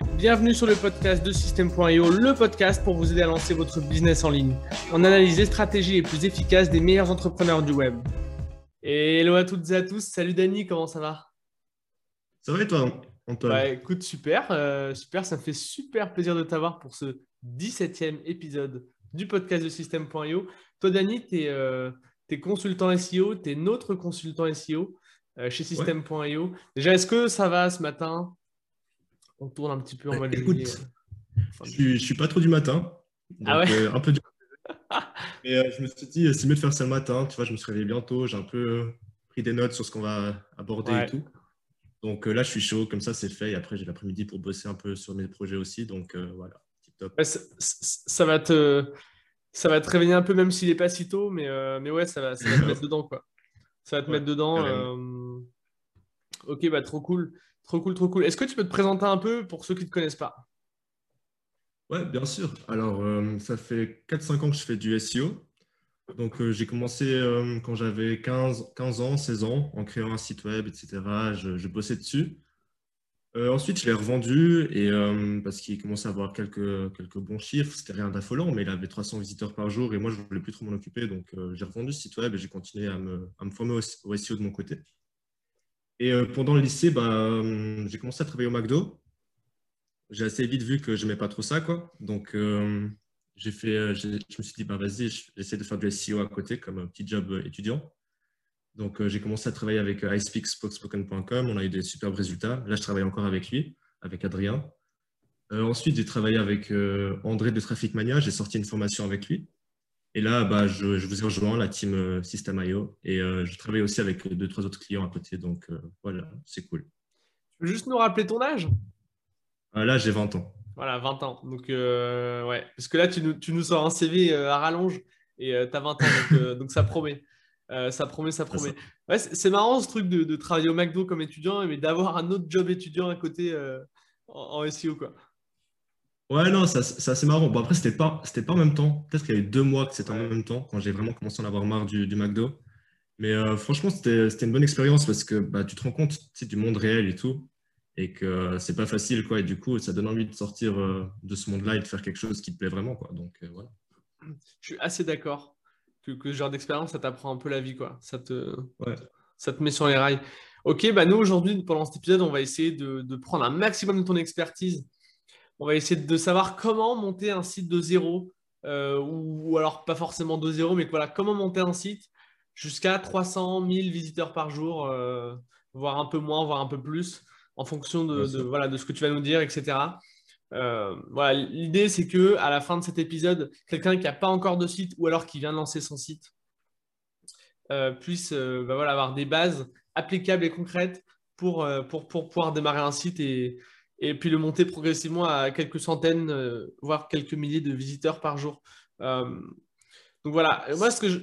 Bienvenue sur le podcast de System.io, le podcast pour vous aider à lancer votre business en ligne. On analyse les stratégies les plus efficaces des meilleurs entrepreneurs du web. Et hello à toutes et à tous. Salut Dani, comment ça va? Ça va et toi, Antoine? Bah, Écoute, super, euh, super. Ça me fait super plaisir de t'avoir pour ce 17e épisode du podcast de System.io. Toi, Dani, tu es, euh, consultant SEO, tu es notre consultant SEO euh, chez System.io. Déjà, est-ce que ça va ce matin? On tourne un petit peu en mode Écoute, je ne suis pas trop du matin. ah ouais? un peu du... Mais je me suis dit, c'est mieux de faire ça le matin. Tu vois, je me suis réveillé bientôt. J'ai un peu pris des notes sur ce qu'on va aborder et tout. Donc là, je suis chaud. Comme ça, c'est fait. Et après, j'ai l'après-midi pour bosser un peu sur mes projets aussi. Donc voilà ça, va te, ça va te réveiller un peu, même s'il n'est pas si tôt, mais, euh, mais ouais, ça va, ça va te mettre dedans. Quoi. Ça va te mettre dedans. Euh, ok, bah trop cool. Trop cool, trop cool. Est-ce que tu peux te présenter un peu pour ceux qui ne te connaissent pas? Ouais, bien sûr. Alors, euh, ça fait 4-5 ans que je fais du SEO. Donc, j'ai commencé quand j'avais 15, 15 ans, 16 ans, en créant un site web, etc. Je, je bossais dessus. Euh, ensuite, je l'ai revendu et, euh, parce qu'il commençait à avoir quelques, quelques bons chiffres. C'était rien d'affolant, mais il avait 300 visiteurs par jour et moi, je ne voulais plus trop m'en occuper. Donc, euh, j'ai revendu ce site web et j'ai continué à me, former au, SEO de mon côté. Et pendant le lycée, bah, j'ai commencé à travailler au McDo. J'ai assez vite vu que je n'aimais pas trop ça. Quoi. Donc, fait, je me suis dit, bah, vas-y, j'essaie de faire du SEO à côté comme un petit job étudiant. Donc, euh, j'ai commencé à travailler avec euh, iSpeakSpoken.com. On a eu des superbes résultats. Là, je travaille encore avec lui, avec Adrien. Euh, ensuite, j'ai travaillé avec André de Traffic Mania. J'ai sorti une formation avec lui. Et là, bah, je, vous ai rejoint, la team System.io. Et je travaille aussi avec deux, trois autres clients à côté. Donc, voilà, c'est cool. Tu peux juste nous rappeler ton âge? Là, j'ai 20 ans. Voilà, 20 ans. Donc, ouais. Parce que là, tu nous, tu nous sors un CV à rallonge et tu as 20 ans. donc, ça promet. Euh, ça promet, ça promet. Ouais, c'est marrant ce truc de, travailler au McDo comme étudiant, mais d'avoir un autre job étudiant à côté euh, en, SEO. Quoi. Ouais, non, c'est assez marrant. Bon, après, c'était pas, pas en même temps. Peut-être qu'il y a eu deux mois que c'était en même temps, quand j'ai vraiment commencé à en avoir marre du, McDo. Mais euh, franchement, c'était une bonne expérience parce que bah, tu te rends compte du monde réel et tout, et que c'est pas facile. Quoi, et du coup, ça donne envie de sortir de ce monde-là et de faire quelque chose qui te plaît vraiment. Quoi. Donc, voilà. Je suis assez d'accord que, ce genre d'expérience, ça t'apprend un peu la vie, quoi. Ça te, ça te met sur les rails. Ok, bah nous aujourd'hui, pendant cet épisode, on va essayer de, prendre un maximum de ton expertise. On va essayer de savoir comment monter un site de zéro, euh, ou, alors pas forcément de zéro, mais voilà, comment monter un site jusqu'à 300 000 visiteurs par jour, euh, voire un peu moins, voire un peu plus, en fonction de, voilà, de ce que tu vas nous dire, etc. Euh, voilà, l'idée c'est que à la fin de cet épisode, quelqu'un qui n'a pas encore de site ou alors qui vient de lancer son site puisse bah voilà, avoir des bases applicables et concrètes pour, pour, pour pouvoir démarrer un site et, et, puis le monter progressivement à quelques centaines, voire quelques milliers de visiteurs par jour. donc voilà, moi ce que je...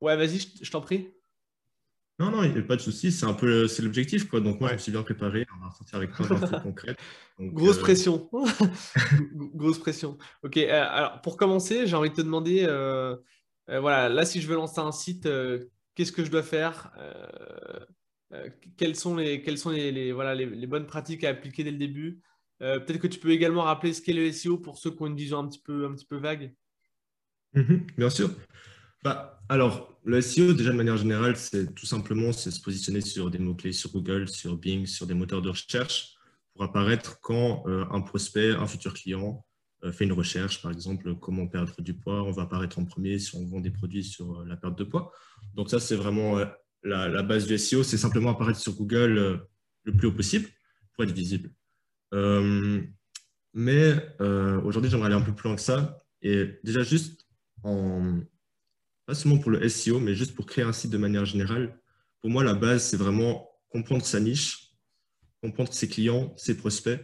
Ouais, vas-y, je t'en prie. Non, non, il n'y a pas de souci. C'est un peu c'est l'objectif. Quoi. Donc, moi, je me suis bien préparé. On va sortir avec plein d'infos concrètes. Grosse euh, pression. Grosse pression. OK. Euh, alors, pour commencer, j'ai envie de te demander euh, voilà, là, si je veux lancer un site, qu'est-ce que je dois faire Quelles sont, les, quelles sont les, bonnes pratiques à appliquer dès le début? Peut-être que tu peux également rappeler ce qu'est le SEO pour ceux qui ont une vision un petit peu, vague. Mhm, bien sûr. Bah, alors, le SEO, déjà de manière générale, c'est tout simplement se positionner sur des mots-clés sur Google, sur Bing, sur des moteurs de recherche pour apparaître quand euh, un prospect, un futur client euh, fait une recherche, par exemple, comment perdre du poids, on va apparaître en premier si on vend des produits sur euh, la perte de poids. Donc ça, c'est vraiment la, base du SEO, c'est simplement apparaître sur Google le plus haut possible pour être visible. mais aujourd'hui, j'aimerais aller un peu plus loin que ça. Et déjà, juste pas seulement pour le SEO, mais juste pour créer un site de manière générale. Pour moi, la base, c'est vraiment comprendre sa niche, comprendre ses clients, ses prospects.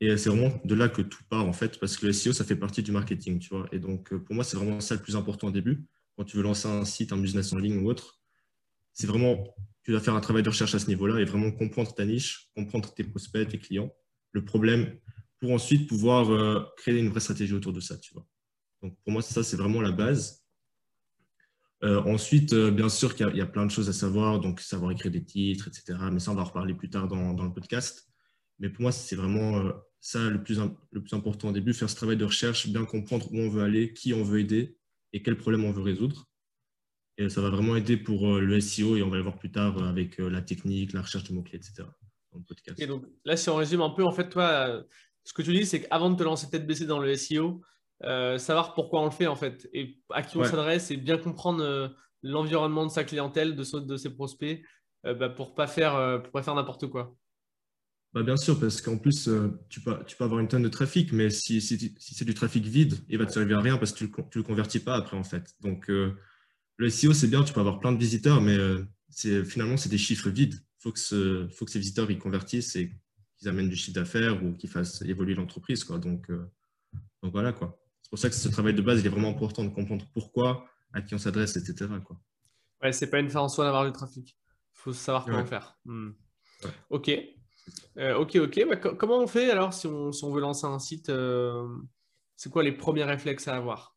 Et c'est vraiment de là que tout part, en fait, parce que le SEO, ça fait partie du marketing. Et donc, euh, pour moi, c'est vraiment ça le plus important au début. Quand tu veux lancer un site, un business en ligne ou autre, c'est vraiment, tu dois faire un travail de recherche à ce niveau-là et vraiment comprendre ta niche, comprendre tes prospects, tes clients, le problème, pour ensuite pouvoir euh, créer une vraie stratégie autour de ça, tu vois. Donc, pour moi, ça, c'est vraiment la base. Euh, ensuite, euh, bien sûr qu'il y, a plein de choses à savoir, donc savoir écrire des titres, etc. Mais ça, on va en reparler plus tard dans, le podcast. Mais pour moi, c'est vraiment, ça le plus, le plus important au début, faire ce travail de recherche, bien comprendre où on veut aller, qui on veut aider et quel problème on veut résoudre. Et ça va vraiment aider pour euh, le SEO et on va le voir plus tard euh, avec euh, la technique, la recherche de mots-clés, etc. Et donc là, si on résume un peu, en fait, toi, ce que tu dis, c'est qu'avant de te lancer tête baissée dans le SEO, savoir pourquoi on le fait en fait et à qui on s'adresse et bien comprendre l'environnement de sa clientèle, de, de ses prospects bah, pour pas faire, pour pas faire n'importe quoi. Bah bien sûr, parce qu'en plus, tu, peux, tu peux avoir une tonne de trafic, mais si, si, c'est du trafic vide, il va te servir à rien parce que tu ne le, convertis pas après, en fait. Donc, le SEO, c'est bien, tu peux avoir plein de visiteurs, mais euh, finalement, c'est des chiffres vides. Il faut, que faut que ces visiteurs ils convertissent et qu'ils amènent du chiffre d'affaires ou qu'ils fassent évoluer l'entreprise. Donc, euh, donc voilà. quoi. C'est pour ça que ce travail de base, il est vraiment important de comprendre pourquoi, à qui on s'adresse, etc. Quoi. Ouais, c'est pas une fin en soi d'avoir du trafic. Il faut savoir comment faire. Hmm. Ok. Euh, ok, ok. Bah, comment on fait alors si on, si on veut lancer un site C'est quoi les premiers réflexes à avoir?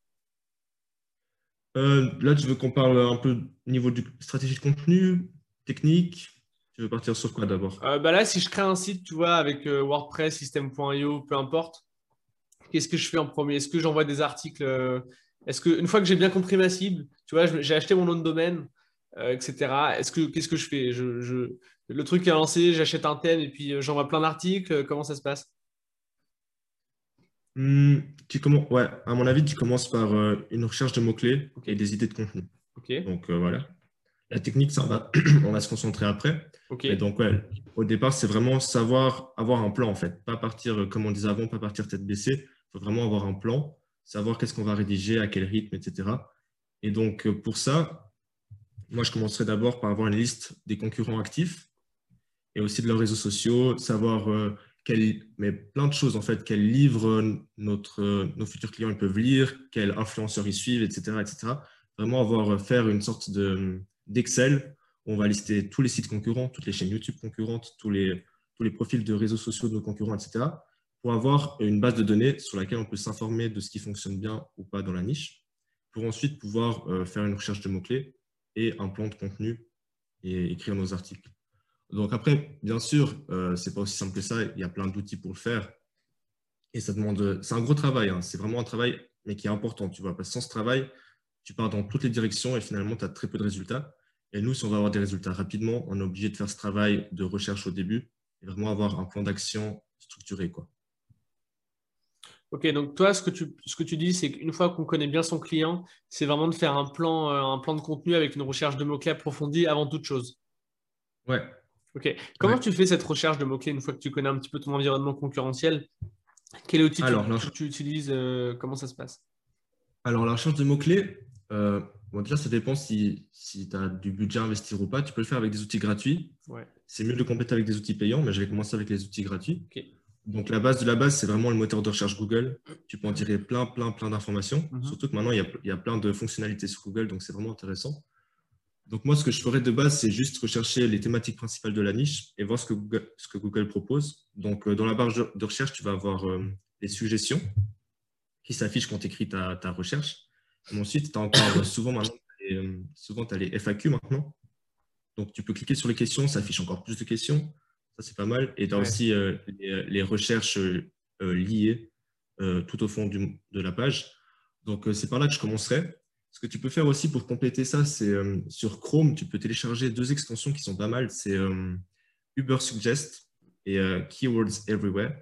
Euh, là, tu veux qu'on parle un peu au niveau du stratégie de contenu, technique? Tu veux partir sur quoi d'abord? Euh, bah Là, si je crée un site, tu vois, avec euh, WordPress, System.io, peu importe, qu'est-ce que je fais en premier? Est-ce que j'envoie des articles Est-ce que une fois que j'ai bien compris ma cible, tu vois, j'ai acheté mon nom de domaine, etc. Est-ce que qu'est-ce que je fais? Je, Le truc est lancé, j'achète un thème et puis j'envoie plein d'articles. Comment ça se passe? Hmm, tu commences, ouais, à mon avis, tu commences par euh, une recherche de mots-clés et des idées de contenu. Donc euh, voilà. La technique, ça va, on va se concentrer après. Et donc, ouais, au départ, c'est vraiment savoir avoir un plan en fait. Pas partir, euh, comme on disait avant, pas partir tête baissée. Il faut vraiment avoir un plan, savoir qu'est-ce qu'on va rédiger, à quel rythme, etc. Et donc, pour ça, moi, je commencerai d'abord par avoir une liste des concurrents actifs et aussi de leurs réseaux sociaux, savoir mais plein de choses en fait, quels livres nos futurs clients peuvent lire, quels influenceurs ils suivent, etc. etc. Vraiment avoir, euh, faire une sorte d'Excel où on va lister tous les sites concurrents, toutes les chaînes YouTube concurrentes, tous les, tous les profils de réseaux sociaux de nos concurrents, etc. pour avoir une base de données sur laquelle on peut s'informer de ce qui fonctionne bien ou pas dans la niche, pour ensuite pouvoir euh, faire une recherche de mots-clés et un plan de contenu et écrire nos articles. Donc après, bien sûr, euh, ce n'est pas aussi simple que ça. Il y a plein d'outils pour le faire. Et ça demande, c'est un gros travail. Hein. C'est vraiment un travail, mais qui est important, tu vois. Parce que sans ce travail, tu pars dans toutes les directions et finalement, tu as très peu de résultats. Et nous, si on veut avoir des résultats rapidement, on est obligé de faire ce travail de recherche au début et vraiment avoir un plan d'action structuré. Quoi. Ok, donc toi, ce que tu, ce que tu dis, c'est qu'une fois qu'on connaît bien son client, c'est vraiment de faire un plan, euh, un plan de contenu avec une recherche de mots-clés approfondie avant toute chose. Ouais, Ok. Comment tu fais cette recherche de mots-clés une fois que tu connais un petit peu ton environnement concurrentiel? Quel outil Alors, tu, utilises euh, Comment ça se passe? Alors, la recherche de mots-clés, euh, déjà, ça dépend si, si tu as du budget à investir ou pas. Tu peux le faire avec des outils gratuits. C'est mieux de compléter avec des outils payants, mais je vais commencer avec les outils gratuits. Donc, la base de la base, c'est vraiment le moteur de recherche Google. Tu peux en tirer plein, plein, plein d'informations. Mhm. Surtout que maintenant, il y, a, il y, a, plein de fonctionnalités sur Google, donc c'est vraiment intéressant. Donc moi, ce que je ferais de base, c'est juste rechercher les thématiques principales de la niche et voir ce que Google, ce que Google propose. Donc euh, dans la barre de recherche, tu vas avoir euh, les suggestions qui s'affichent quand tu écris ta, ta, recherche. Et ensuite, tu as encore euh, souvent maintenant, souvent tu as les FAQ maintenant. Donc tu peux cliquer sur les questions, ça affiche encore plus de questions. Ça, c'est pas mal. Et tu as aussi les, recherches liées tout au fond de la page. Donc c'est par là que je commencerai. Ce que tu peux faire aussi pour compléter ça, c'est euh, sur Chrome, tu peux télécharger deux extensions qui sont pas mal. C'est euh, Uber Suggest et euh, Keywords Everywhere.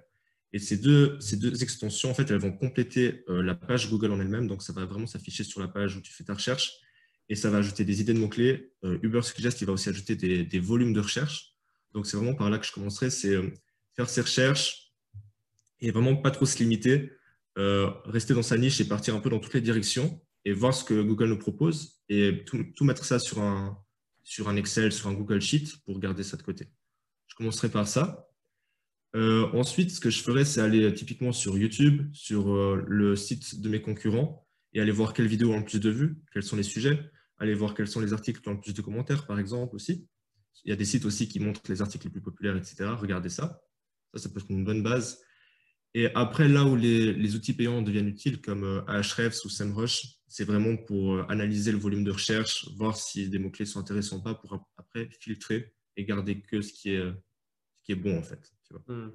Et ces deux, ces deux extensions, en fait, elles vont compléter la page Google en elle-même. Donc, ça va vraiment s'afficher sur la page où tu fais ta recherche. Et ça va ajouter des idées de mots-clés. Uber Suggest, il va aussi ajouter des, des volumes de recherche. Donc, c'est vraiment par là que je commencerai. C'est faire ses recherches et vraiment pas trop se limiter. rester dans sa niche et partir un peu dans toutes les directions et voir ce que Google nous propose et tout, mettre ça sur un, sur un Excel, sur un Google Sheet pour garder ça de côté. Je commencerai par ça. Euh, ensuite, ce que je ferai, c'est aller typiquement sur YouTube, sur euh, le site de mes concurrents et aller voir quelles vidéos ont le plus de vues, quels sont les sujets, aller voir quels sont les articles qui ont le plus de commentaires, par exemple, aussi. Il y a des sites aussi qui montrent les articles les plus populaires, etc. Regardez ça. Ça, ça peut être une bonne base. Et après, là où les, outils payants deviennent utiles, comme euh, Ahrefs ou SEMrush, c'est vraiment pour euh, analyser le volume de recherche, voir si des mots-clés sont intéressants ou pas, pour après filtrer et garder que ce qui est, ce qui est bon, en fait. Hmm.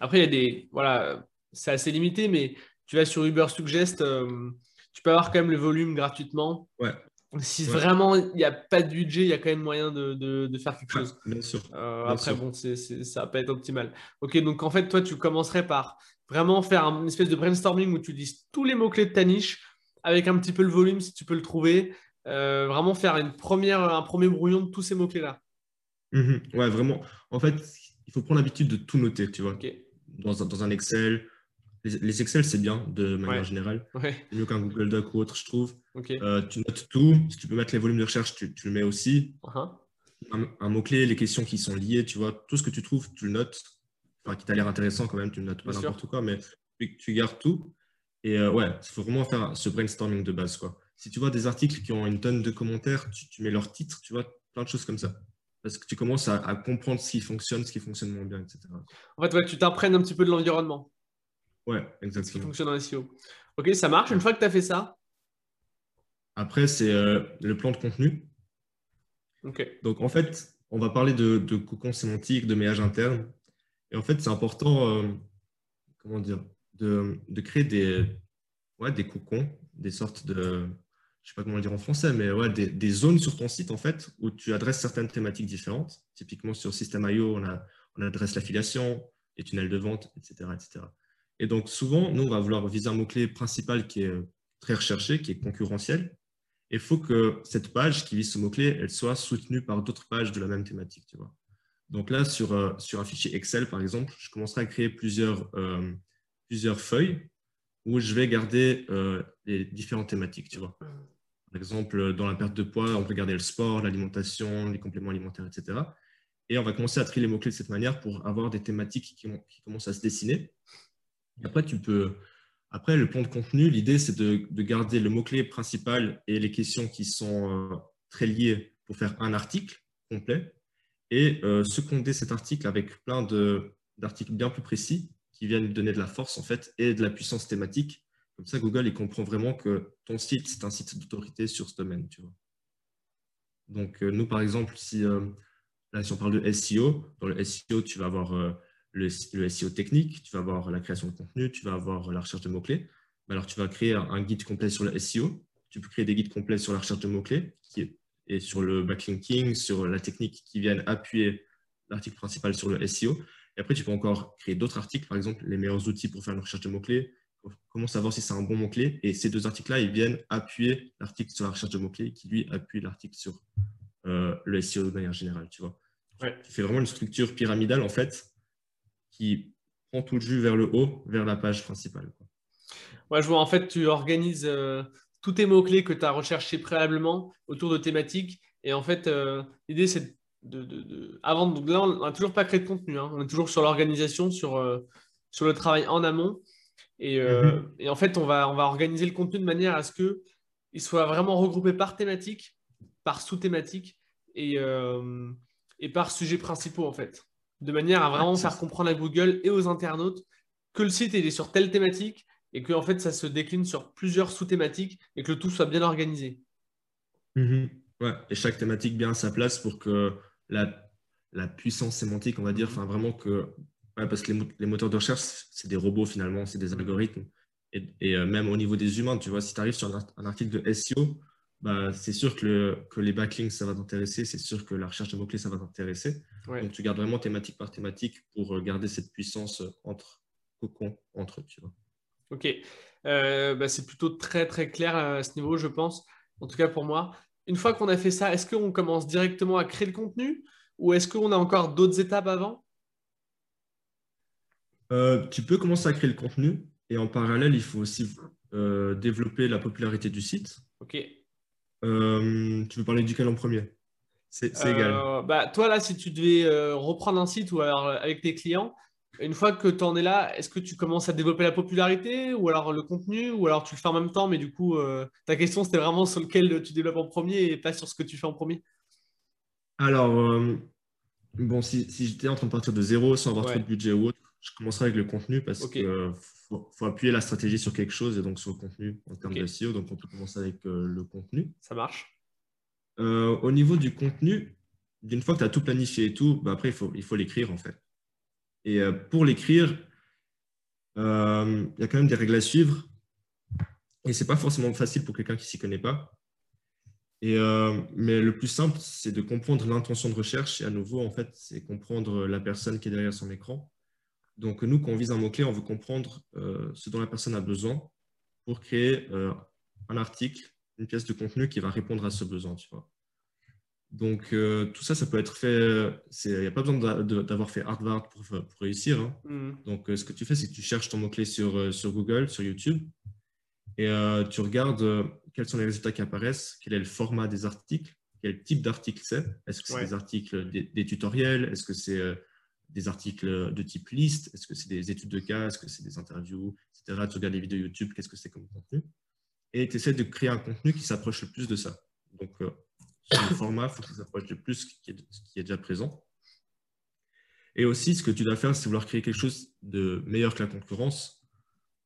Après, il y a des. Voilà, c'est assez limité, mais tu vas sur Uber Suggest, euh, tu peux avoir quand même le volume gratuitement. Ouais. Si vraiment il n'y a pas de budget, il y a quand même moyen de, faire quelque chose. bien sûr. Euh, après, bon, ça va pas être optimal. Ok, donc en fait, toi, tu commencerais par vraiment faire une espèce de brainstorming où tu dis tous les mots-clés de ta niche avec un petit peu le volume si tu peux le trouver. Euh, vraiment faire une première, un premier brouillon de tous ces mots-clés-là. Mhm. ouais, vraiment. En fait, il faut prendre l'habitude de tout noter, tu vois. Dans, un, Excel. Les, Excel, c'est bien de manière générale. C'est mieux qu'un Google Doc ou autre, je trouve. Euh, tu notes tout. Si tu peux mettre les volumes de recherche, tu, le mets aussi. Uh-huh. Un, mot-clé, les questions qui sont liées, tu vois. Tout ce que tu trouves, tu le notes. Enfin, qui t'a l'air intéressant quand même, tu ne notes pas n'importe quoi, mais tu, gardes tout. Et euh, ouais, il faut vraiment faire ce brainstorming de base, quoi. Si tu vois des articles qui ont une tonne de commentaires, tu, tu mets leur titre, tu vois, plein de choses comme ça parce que tu commences à, comprendre ce qui fonctionne, ce qui fonctionne moins bien, etc. En fait, ouais, tu t'imprègnes un petit peu de l'environnement. Ouais, exactement. Qui fonctionne en SEO. Ok, ça marche. Une fois que tu as fait ça? Après, c'est euh, le plan de contenu. Ok. Donc, en fait, on va parler de, de cocon sémantique, de maillage interne. Et en fait, c'est important, euh, comment dire, de, de créer des, ouais, des cocons, des sortes de, je sais pas comment le dire en français, mais ouais, des, zones sur ton site en fait où tu adresses certaines thématiques différentes. Typiquement sur System.io, on, on adresse l'affiliation, les tunnels de vente, etc., etc. Et donc souvent, nous, on va vouloir viser un mot-clé principal qui est euh, très recherché, qui est concurrentiel. Et il faut que cette page qui vise ce mot-clé, elle soit soutenue par d'autres pages de la même thématique. Tu vois. Donc là, sur, euh, sur un fichier Excel, par exemple, je commencerai à créer plusieurs, euh, plusieurs feuilles où je vais garder les différentes thématiques. Tu vois. Par exemple, dans la perte de poids, on peut garder le sport, l'alimentation, les compléments alimentaires, etc. Et on va commencer à trier les mots-clés de cette manière pour avoir des thématiques qui, commencent à se dessiner. Après, tu peux, après, le plan de contenu, l'idée, c'est de, garder le mot-clé principal et les questions qui sont euh, très liées pour faire un article complet et euh, seconder cet article avec plein d'articles bien plus précis qui viennent donner de la force en fait et de la puissance thématique comme ça, Google, il comprend vraiment que ton site, c'est un site d'autorité sur ce domaine. Tu vois. Donc, euh, nous, par exemple, si, là, si on parle de SEO, dans le SEO, tu vas avoir le, SEO technique, tu vas avoir la création de contenu, tu vas avoir la recherche de mots-clés. Alors, tu vas créer un, guide complet sur le SEO. Tu peux créer des guides complets sur la recherche de mots-clés et sur le backlinking, sur la technique qui viennent appuyer l'article principal sur le SEO. Et après, tu peux encore créer d'autres articles, par exemple, les meilleurs outils pour faire une recherche de mots-clés, comment savoir si c'est un bon mot-clé. Et ces deux articles-là, ils viennent appuyer l'article sur la recherche de mots-clés qui, lui, appuie l'article sur euh, le SEO de manière générale. Tu vois. Tu fais vraiment une structure pyramidale, en fait, qui prend tout le jus vers le haut, vers la page principale. Quoi. je vois. En fait, tu organises euh, tous tes mots-clés que tu as recherchés préalablement autour de thématiques. Et en fait, euh, l'idée, c'est de, Avant, donc là, on n'a toujours pas créé de contenu. Hein. On est toujours sur l'organisation, sur, sur le travail en amont. Euh, mhm. Et, en fait, on va, on va organiser le contenu de manière à ce qu'il soit vraiment regroupé par thématique, par sous-thématique et, euh, et par sujet principaux, en fait. De manière à vraiment faire comprendre à Google et aux internautes que le site est sur telle thématique et que en fait, ça se décline sur plusieurs sous-thématiques et que le tout soit bien organisé. Mhm. Ouais, et chaque thématique bien à sa place pour que la, la puissance sémantique, on va dire, enfin vraiment que parce que les, moteurs de recherche, c'est des robots finalement, c'est des algorithmes. Et, euh, même au niveau des humains, tu vois, si tu arrives sur un, article de SEO, bah, c'est sûr que, que, les backlinks, ça va t'intéresser, c'est sûr que la recherche de mots-clés, ça va t'intéresser. Donc, tu gardes vraiment thématique par thématique pour euh, garder cette puissance euh, entre cocon, entre eux, tu vois. Ok. Bah, c'est plutôt très, très clair à ce niveau, je pense. En tout cas, pour moi. Une fois qu'on a fait ça, est-ce qu'on commence directement à créer le contenu ou est-ce qu'on a encore d'autres étapes avant? Euh, tu peux commencer à créer le contenu et en parallèle, il faut aussi euh, développer la popularité du site. Ok. Euh, tu veux parler duquel en premier? C'est égal. Bah, toi, là, si tu devais reprendre un site ou alors avec tes clients, une fois que tu en es là, est-ce que tu commences à développer la popularité ou alors le contenu ou alors tu le fais en même temps, mais du coup, ta question, c'était vraiment sur lequel tu développes en premier et pas sur ce que tu fais en premier? Alors, bon, si, si j'étais en train de partir de zéro sans avoir trop de budget ou autre, je commencerai avec le contenu parce qu'il faut, appuyer la stratégie sur quelque chose et donc sur le contenu en termes de SEO. Donc, on peut commencer avec euh, le contenu. Ça marche. Euh, au niveau du contenu, d'une fois que tu as tout planifié et tout, bah après, il faut, il faut l'écrire en fait. Et pour l'écrire, il y a quand même des règles à suivre. Et ce n'est pas forcément facile pour quelqu'un qui ne s'y connaît pas. Et, mais le plus simple, c'est de comprendre l'intention de recherche. Et à nouveau, en fait, c'est comprendre la personne qui est derrière son écran. Donc, nous, quand on vise un mot-clé, on veut comprendre ce dont la personne a besoin pour créer un article, une pièce de contenu qui va répondre à ce besoin. Tu vois. Donc, euh, tout ça, ça peut être fait. Il n'y a pas besoin d'avoir fait Harvard pour, pour réussir. Hein. Mm. Donc, euh, ce que tu fais, c'est que tu cherches ton mot-clé sur, euh, sur Google, sur YouTube, et tu regardes quels sont les résultats qui apparaissent, quel est le format des articles, quel type d'article c'est. Est-ce que c'est des articles, des, tutoriels? Est-ce que c'est des articles de type liste? Est-ce que c'est des études de cas? Est-ce que c'est des interviews, etc. Tu regardes les vidéos YouTube, qu'est-ce que c'est comme contenu? Et tu essaies de créer un contenu qui s'approche le plus de ça. Donc, le format, il faut qu'il s'approche de plus ce qui, est, déjà présent. Et aussi, ce que tu dois faire, c'est vouloir créer quelque chose de meilleur que la concurrence.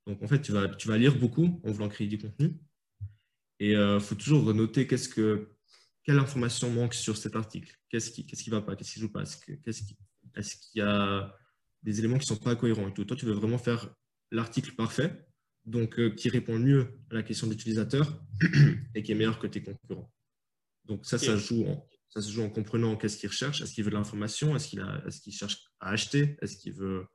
Donc, en fait, tu vas, lire beaucoup en voulant créer du contenu. Et il euh, faut toujours noter qu'est-ce que, quelle information manque sur cet article? Qu'est-ce qui ne va pas? Qu'est-ce qui ne joue pas? Est-ce qu'il y a des éléments qui ne sont pas cohérents et tout? Toi, tu veux vraiment faire l'article parfait, donc euh, qui répond mieux à la question de l'utilisateur et qui est meilleur que tes concurrents. Donc ça, ça, joue en, ça se joue en comprenant qu'est-ce qu'il recherche. Est-ce qu'il veut de l'information? Est-ce qu'il est cherche à acheter? Est-ce qu'il veut,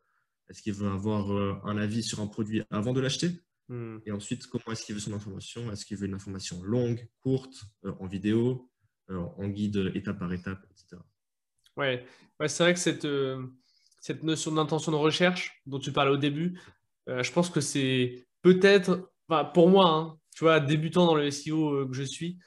est veut avoir euh, un avis sur un produit avant de l'acheter? Hmm. Et ensuite, comment est-ce qu'il veut son information? Est-ce qu'il veut une information longue, courte, euh, en vidéo, en guide étape par étape, etc. Ouais, ouais c'est vrai que cette, cette notion d'intention de recherche dont tu parlais au début, je pense que c'est peut-être, pour moi, hein, tu vois, débutant dans le SEO que je suis,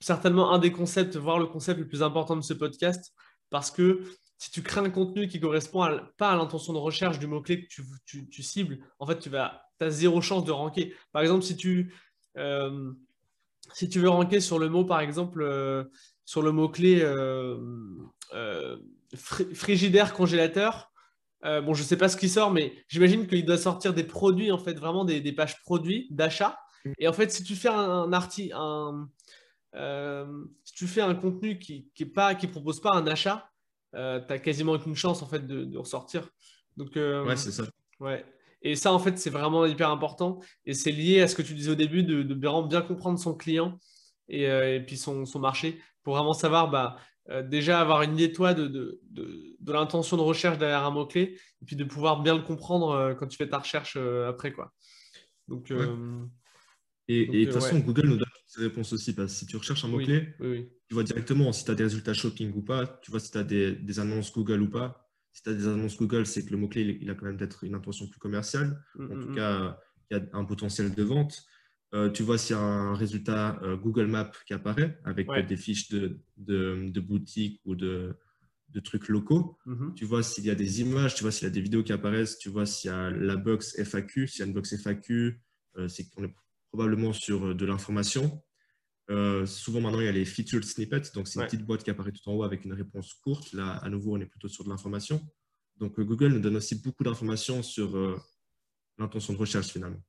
certainement un des concepts, voire le concept le plus important de ce podcast, parce que si tu crées un contenu qui correspond pas à l'intention de recherche du mot-clé que tu, cibles, en fait, tu as zéro chance de ranker. Par exemple, si tu, euh, si tu veux ranker sur le mot, par exemple, euh, sur le mot-clé euh, frigidaire congélateur, bon, je ne sais pas ce qui sort, mais j'imagine qu'il doit sortir des produits, en fait, vraiment des, des pages produits d'achat. Et en fait, si tu fais un, article, un, euh, si tu fais un contenu qui ne pas, qui propose pas un achat, euh, tu as quasiment aucune chance en fait de, ressortir. Donc, euh, ouais, c'est ça. Ouais. Et ça, en fait, c'est vraiment hyper important. Et c'est lié à ce que tu disais au début, de, de bien comprendre son client et, et puis son, son, marché pour vraiment savoir, bah, déjà avoir une idée, toi, de, de, de l'intention de recherche derrière un mot-clé et puis de pouvoir bien le comprendre quand tu fais ta recherche après. Quoi. Donc, et, de toute façon, Google nous donne ces réponses aussi. Parce que si tu recherches un mot-clé, tu vois directement si tu as des résultats shopping ou pas. Tu vois si tu as des, annonces Google ou pas. Si tu as des annonces Google, c'est que le mot-clé, il, a quand même peut-être une intention plus commerciale. Mm, en mm, tout mm. cas, il y a un potentiel de vente. Euh, tu vois s'il y a un résultat euh, Google Maps qui apparaît avec des fiches de, de, boutiques ou de, de trucs locaux. Mm-hmm. Tu vois s'il y a des images, tu vois s'il y a des vidéos qui apparaissent, tu vois s'il y a la box FAQ. S'il y a une box FAQ, euh, c'est qu'on est probablement sur de l'information. Souvent maintenant, il y a les featured snippets, donc c'est une petite boîte qui apparaît tout en haut avec une réponse courte. Là, à nouveau, on est plutôt sur de l'information. Donc Google nous donne aussi beaucoup d'informations sur l'intention de recherche finalement.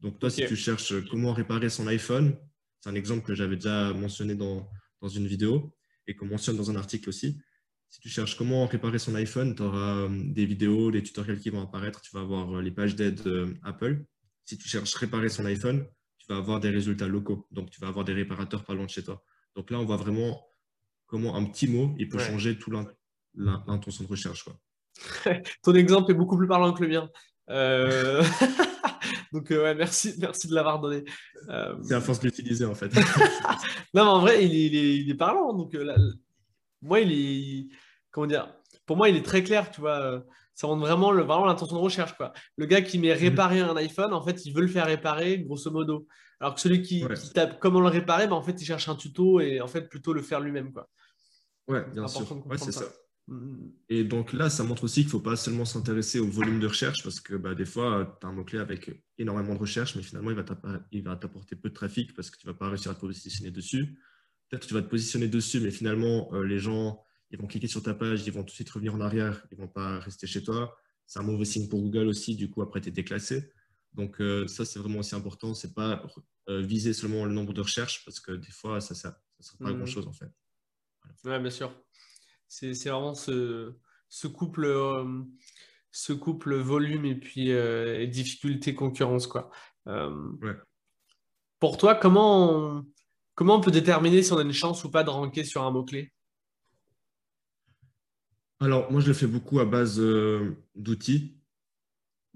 Donc toi, si tu cherches comment réparer son iPhone, c'est un exemple que j'avais déjà mentionné dans, dans, une vidéo et qu'on mentionne dans un article aussi. Si tu cherches comment réparer son iPhone, tu auras des vidéos, des tutoriels qui vont apparaître. Tu vas avoir les pages d'aide Apple si tu cherches réparer son iPhone, tu vas avoir des résultats locaux. Donc, tu vas avoir des réparateurs pas loin de chez toi. Donc là, on voit vraiment comment un petit mot, il peut changer tout l'intention de recherche. Quoi. Ton exemple est beaucoup plus parlant que le mien. Euh, donc, euh, ouais, merci, merci de l'avoir donné. Euh, C'est à force de l'utiliser, en fait. non, mais en vrai, il est, parlant. Donc, moi, il est. Comment dire Pour moi, il est très clair, tu vois ça montre vraiment, le, vraiment l'intention de recherche. Quoi. Le gars qui met réparer un iPhone, en fait, il veut le faire réparer, grosso modo. Alors que celui qui, tape comment le réparer, bah, en fait, il cherche un tuto et en fait, plutôt le faire lui-même. Quoi. Ouais, bien sûr. c'est ça. Et donc là, ça montre aussi qu'il ne faut pas seulement s'intéresser au volume de recherche parce que bah, des fois, tu as un mot-clé avec énormément de recherche, mais finalement, il va t'apporter peu de trafic parce que tu ne vas pas réussir à te positionner dessus. Peut-être que tu vas te positionner dessus, mais finalement, euh, les gens ils vont cliquer sur ta page, ils vont tout de suite revenir en arrière, ils ne vont pas rester chez toi. C'est un mauvais signe pour Google aussi, du coup, après, tu es déclassé. Donc, euh, ça, c'est vraiment aussi important. Ce n'est pas euh, viser seulement le nombre de recherches, parce que des fois, ça ne sert, pas à mhm. grand-chose, en fait. Oui, bien sûr. C'est vraiment ce, ce couple, ce couple volume et puis difficulté concurrence. Quoi. Pour toi, comment on, comment on peut déterminer si on a une chance ou pas de ranker sur un mot-clé? Alors, moi, je le fais beaucoup à base d'outils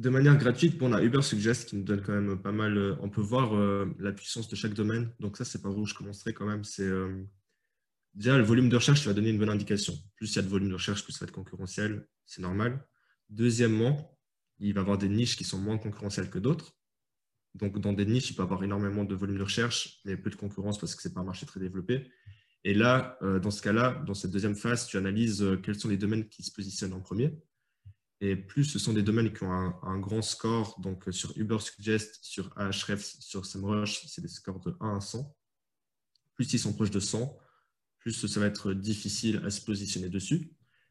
de manière gratuite, on a Uber Suggest qui nous donne quand même pas mal. Euh, on peut voir euh, la puissance de chaque domaine. Donc ça, c'est pas où je commencerai quand même. C'est euh, déjà le volume de recherche, qui va donner une bonne indication. Plus il y a de volume de recherche, plus ça va être concurrentiel. C'est normal. Deuxièmement, il va y avoir des niches qui sont moins concurrentielles que d'autres. Donc dans des niches, il peut y avoir énormément de volume de recherche, mais peu de concurrence parce que c'est pas un marché très développé. Et là, dans ce cas-là, dans cette deuxième phase, tu analyses quels sont les domaines qui se positionnent en premier. Et plus ce sont des domaines qui ont un, grand score, donc euh, sur Uber Suggest, sur Ahrefs, sur SEMrush, c'est des scores de 1 à 100. Plus ils sont proches de 100, plus ça va être difficile à se positionner dessus.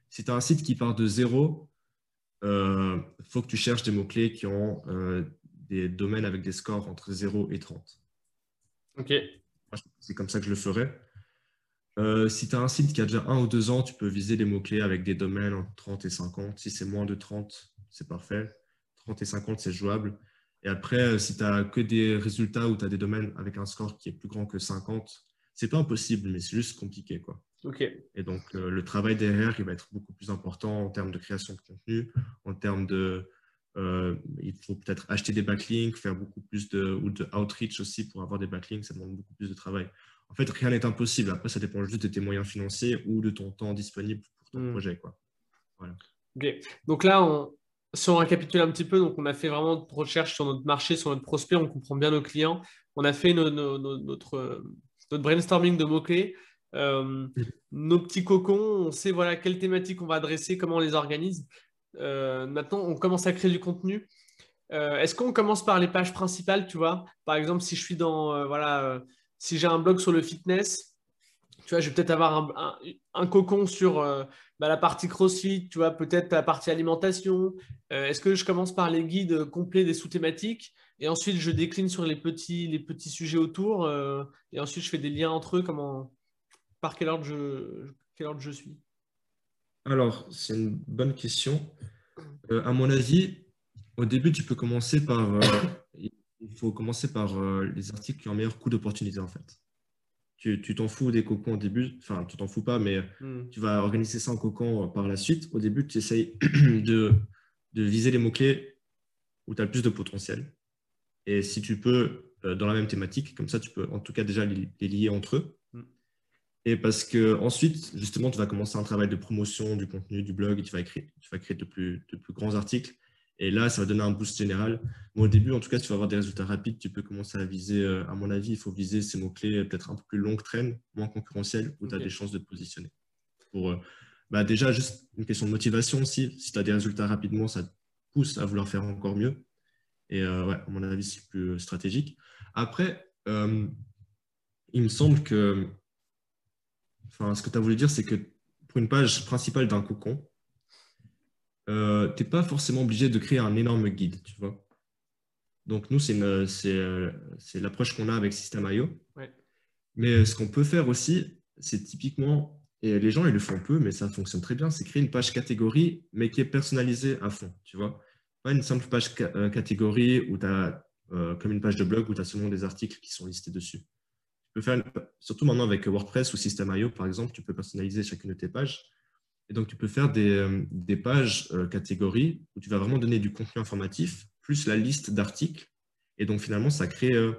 Si tu as un site qui part de 0, il euh, faut que tu cherches des mots-clés qui ont euh, des domaines avec des scores entre 0 et 30. Ok. C'est comme ça que je le ferai. Euh, si tu as un site qui a déjà un ou deux ans, tu peux viser les mots-clés avec des domaines entre 30 et 50. Si c'est moins de 30, c'est parfait. 30 et 50, c'est jouable. Et après, euh, si tu n'as que des résultats où tu as des domaines avec un score qui est plus grand que 50, c'est pas impossible, mais c'est juste compliqué. Quoi. Et donc, euh, le travail derrière, il va être beaucoup plus important en termes de création de contenu, en termes de. il faut peut-être acheter des backlinks, faire beaucoup plus de, ou de outreach aussi pour avoir des backlinks, ça demande beaucoup plus de travail en fait, rien n'est impossible. Après, ça dépend juste de tes moyens financiers ou de ton temps disponible pour ton hmm. projet. Quoi. Donc là, on, si on récapitule un petit peu, donc on a fait vraiment de recherche sur notre marché, sur notre prospect, on comprend bien nos clients. On a fait notre, notre, brainstorming de mots-clés. Euh, nos petits cocons, on sait voilà, quelles thématiques on va adresser, comment on les organise. Euh, maintenant, on commence à créer du contenu. Euh, est-ce qu'on commence par les pages principales, tu vois? Par exemple, si je suis dans voilà, si j'ai un blog sur le fitness, tu vois, je vais peut-être avoir un, cocon sur bah, la partie CrossFit, tu vois, peut-être la partie alimentation. Est-ce que je commence par les guides complets des sous-thématiques? Et ensuite je décline sur les petits, les petits sujets autour euh, et ensuite je fais des liens entre eux comment, Par quel ordre je, quel ordre je suis Alors, c'est une bonne question. à mon avis, au début, tu peux commencer par il faut commencer par euh, les articles qui ont un meilleur coût d'opportunité en fait. Tu t'en fous des cocons au début, enfin tu t'en fous pas, mais hmm. tu vas organiser ça en cocon euh, par la suite. Au début, tu essayes de, de, viser les mots-clés où tu as le plus de potentiel. Et si tu peux, euh, dans la même thématique, comme ça, tu peux en tout cas déjà les, lier entre eux. Hmm. Et parce que ensuite, justement, tu vas commencer un travail de promotion du contenu du blog et tu vas, écrire, tu vas créer de plus, de plus grands articles et là, ça va donner un boost général. au début, en tout cas, tu vas avoir des résultats rapides. Tu peux commencer à viser, euh, à mon avis, il faut viser ces mots-clés peut-être un peu plus longue traîne, moins concurrentiels, où tu as des chances de te positionner. Pour, euh, bah, déjà, juste une question de motivation aussi. Si tu as des résultats rapidement, ça te pousse à vouloir faire encore mieux. Et euh, ouais, à mon avis, c'est plus stratégique. Après, il me semble que. Enfin, ce que tu as voulu dire, c'est que pour une page principale d'un cocon, euh, tu n'es pas forcément obligé de créer un énorme guide, tu vois. Donc, nous, c'est euh, l'approche qu'on a avec System.io. Mais euh, ce qu'on peut faire aussi, c'est typiquement, et les gens, ils le font peu, mais ça fonctionne très bien, c'est créer une page catégorie, mais qui est personnalisée à fond, tu vois. Une simple page catégorie où tu as, comme une page de blog, où tu as seulement des articles qui sont listés dessus. Tu peux faire, surtout maintenant avec WordPress ou System.io, par exemple, tu peux personnaliser chacune de tes pages et donc, tu peux faire des, euh, pages euh, catégories où tu vas vraiment donner du contenu informatif plus la liste d'articles. Et donc, finalement, ça crée. Euh,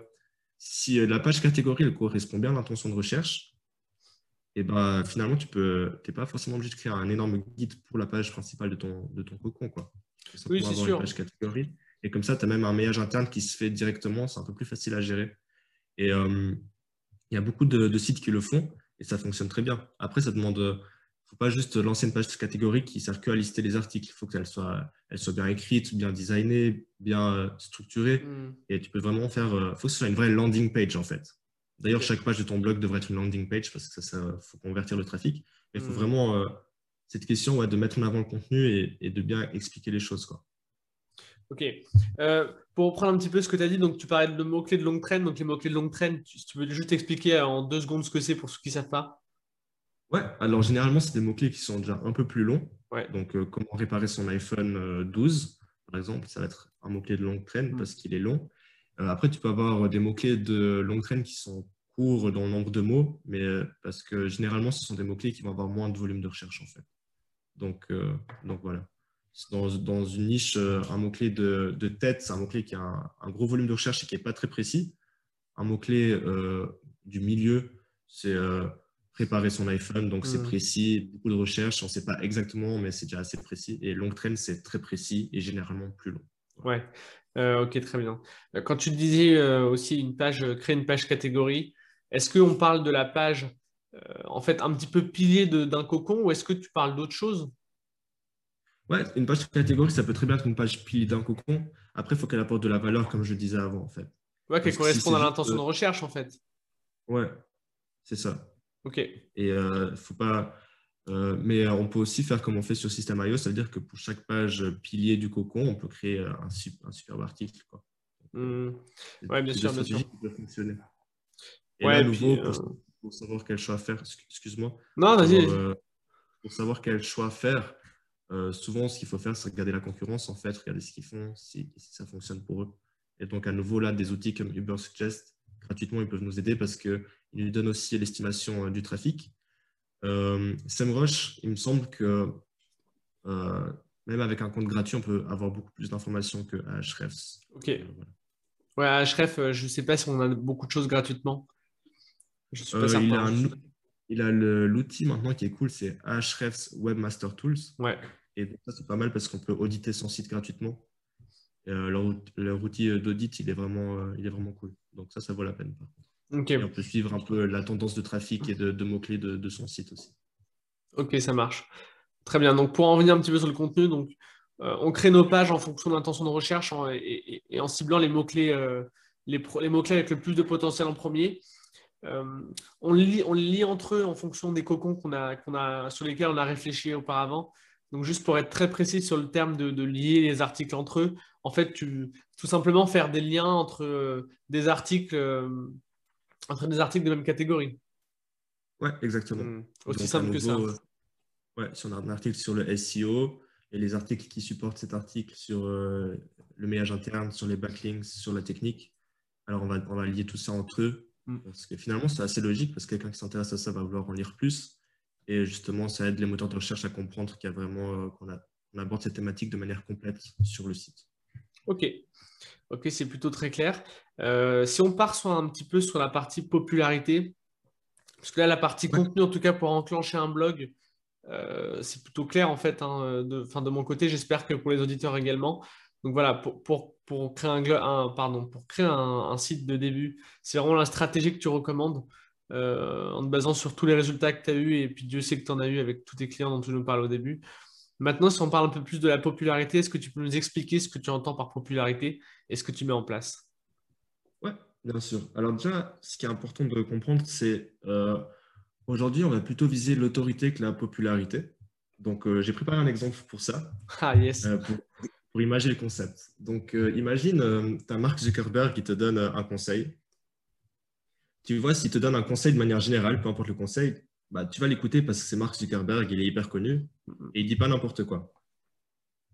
si la page catégorie correspond bien à l'intention de recherche, et ben, finalement, tu n'es pas forcément obligé de créer un énorme guide pour la page principale de ton, de ton cocon. Quoi. Oui, c'est sûr. page catégorie. Et comme ça, tu as même un maillage interne qui se fait directement. C'est un peu plus facile à gérer. Et il y a beaucoup de, de, sites qui le font et ça fonctionne très bien. Après, ça demande faut pas juste lancer une page catégorique qui sert que à lister les articles. Il faut qu'elle soit, elle soit bien écrite, bien designée, bien euh, structurée. Hmm. Et tu peux vraiment faire. Il euh, faut que ce soit une vraie landing page en fait. D'ailleurs, chaque page de ton blog devrait être une landing page parce que ça, faut convertir le trafic. Mais il faut hmm. vraiment euh, cette question de mettre en avant le contenu et, de bien expliquer les choses. Quoi. Ok. pour reprendre un petit peu ce que tu as dit, donc tu parlais de mots-clés de longue traîne. Donc les mots-clés de longue traîne, tu, tu, peux juste expliquer en deux secondes ce que c'est pour ceux qui ne savent pas Ouais, alors généralement, c'est des mots-clés qui sont déjà un peu plus longs. Ouais. Donc, euh, comment réparer son iPhone 12, par exemple, ça va être un mot-clé de longue traîne Mm. parce qu'il est long. Euh, après, tu peux avoir des mots-clés de longue traîne qui sont courts dans le nombre de mots, mais euh, parce que généralement, ce sont des mots-clés qui vont avoir moins de volume de recherche, en fait. Donc, euh, donc voilà. Dans, dans une niche, euh, un mot-clé de, de tête, c'est un mot-clé qui a un, un gros volume de recherche et qui n'est pas très précis. Un mot-clé euh, du milieu, c'est euh, préparer son iPhone, donc c'est Mm. précis, beaucoup de recherche, on ne sait pas exactement, mais c'est déjà assez précis. Et longue traîne, c'est très précis et généralement plus long. Ouais, Euh, ok, très bien. Quand tu disais aussi une page, créer une page catégorie, est-ce qu'on parle de la page en fait un petit peu pilier d'un cocon ou est-ce que tu parles d'autre chose? Ouais, une page catégorie, ça peut très bien être une page pilier d'un cocon. Après, il faut qu'elle apporte de la valeur, comme je disais avant, en fait. Ouais, qu'elle si corresponde à l'intention euh, de recherche en fait. Ouais, c'est ça. Ok, Et euh, faut pas. euh, mais euh, on peut aussi faire comme on fait sur System.io, ça veut dire que pour chaque page pilier du cocon, on peut créer euh, un, sup- un superbe article. Quoi. Hmm. Ouais, bien sûr, bien sûr. qui peuvent fonctionner. Et Ouais, là, nouveau, puis, pour, euh, pour savoir quel choix faire, excu- excuse-moi, Non, pour, vas-y. savoir, euh, pour savoir quel choix faire, euh, souvent, ce qu'il faut faire, c'est regarder la concurrence, en fait, regarder ce qu'ils font, si, si ça fonctionne pour eux. Et donc, à nouveau, là, des outils comme Uber Suggest, gratuitement, ils peuvent nous aider parce qu'ils nous donnent aussi l'estimation euh, du trafic. SEMrush, il me semble que même avec un compte gratuit, on peut avoir beaucoup plus d'informations que Ahrefs. Ok. Voilà. Ouais, Href, je ne sais pas si on a beaucoup de choses gratuitement. Je suis pas Euh, certain. il a, un ou- il a le- l'outil maintenant qui est cool, c'est Ahrefs Webmaster Tools. Ouais. Et ça, c'est pas mal parce qu'on peut auditer son site gratuitement. Euh, leur, leur outil euh, d'audit, il, est vraiment, euh, il est vraiment cool. Donc ça, ça vaut la peine. par contre. Ok, Et on peut suivre un peu la tendance de trafic et de, de mots-clés de, de son site aussi. ok, ça marche. Très bien. Donc, pour en revenir un petit peu sur le contenu, donc, euh, on crée nos pages en fonction de l'intention de recherche en- et, et- et en ciblant les mots-clés les, pro- les mots-clés avec le plus de potentiel en premier. Euh, on, lit, on lit entre eux en fonction des cocons qu'on a, qu'on a, sur lesquels on a réfléchi auparavant. Donc, juste pour être très précis sur le terme de, de lier les articles entre eux, en fait, tu, tout simplement faire des liens entre euh, des articles, euh, entre des articles de même catégorie. Ouais, exactement. Hmm, Aussi Donc, simple que ça. euh, ouais, si on a un article sur le SEO et les articles qui supportent cet article sur euh, le maillage interne, sur les backlinks, sur la technique, alors on va, on va lier tout ça entre eux. Mm. Parce que finalement, c'est assez logique parce que quelqu'un qui s'intéresse à ça va vouloir en lire plus. Et justement, ça aide les moteurs de recherche à comprendre qu'il y a vraiment, euh, qu'on aborde cette thématique de manière complète sur le site. Ok, ok, c'est plutôt très clair. Euh, si on part sur un petit peu sur la partie popularité, parce que là, la partie Ouais. contenu, en tout cas pour enclencher un blog, euh, c'est plutôt clair en fait. hein, de, de mon côté, j'espère que pour les auditeurs également. Donc voilà, pour, pour, pour créer, un, un- pardon, pour créer un, un site de début, c'est vraiment la stratégie que tu recommandes euh, en te basant sur tous les résultats que tu as eus. Et puis Dieu sait que tu en as eu avec tous tes clients dont tu nous parles au début. Maintenant, si on parle un peu plus de la popularité, est-ce que tu peux nous expliquer ce que tu entends par popularité et ce que tu mets en place? Ouais, bien sûr. Alors déjà, ce qui est important de comprendre, c'est euh, aujourd'hui, on va plutôt viser l'autorité que la popularité. Donc, euh, j'ai préparé un exemple pour ça, Ah yes. euh, pour, pour imaginer le concept. Donc, euh, imagine, tu as Mark Zuckerberg qui te donne euh, un conseil. Tu vois, s'il te donne un conseil de manière générale, peu importe le conseil, bah, tu vas l'écouter parce que c'est Mark Zuckerberg, il est hyper connu et il dit pas n'importe quoi.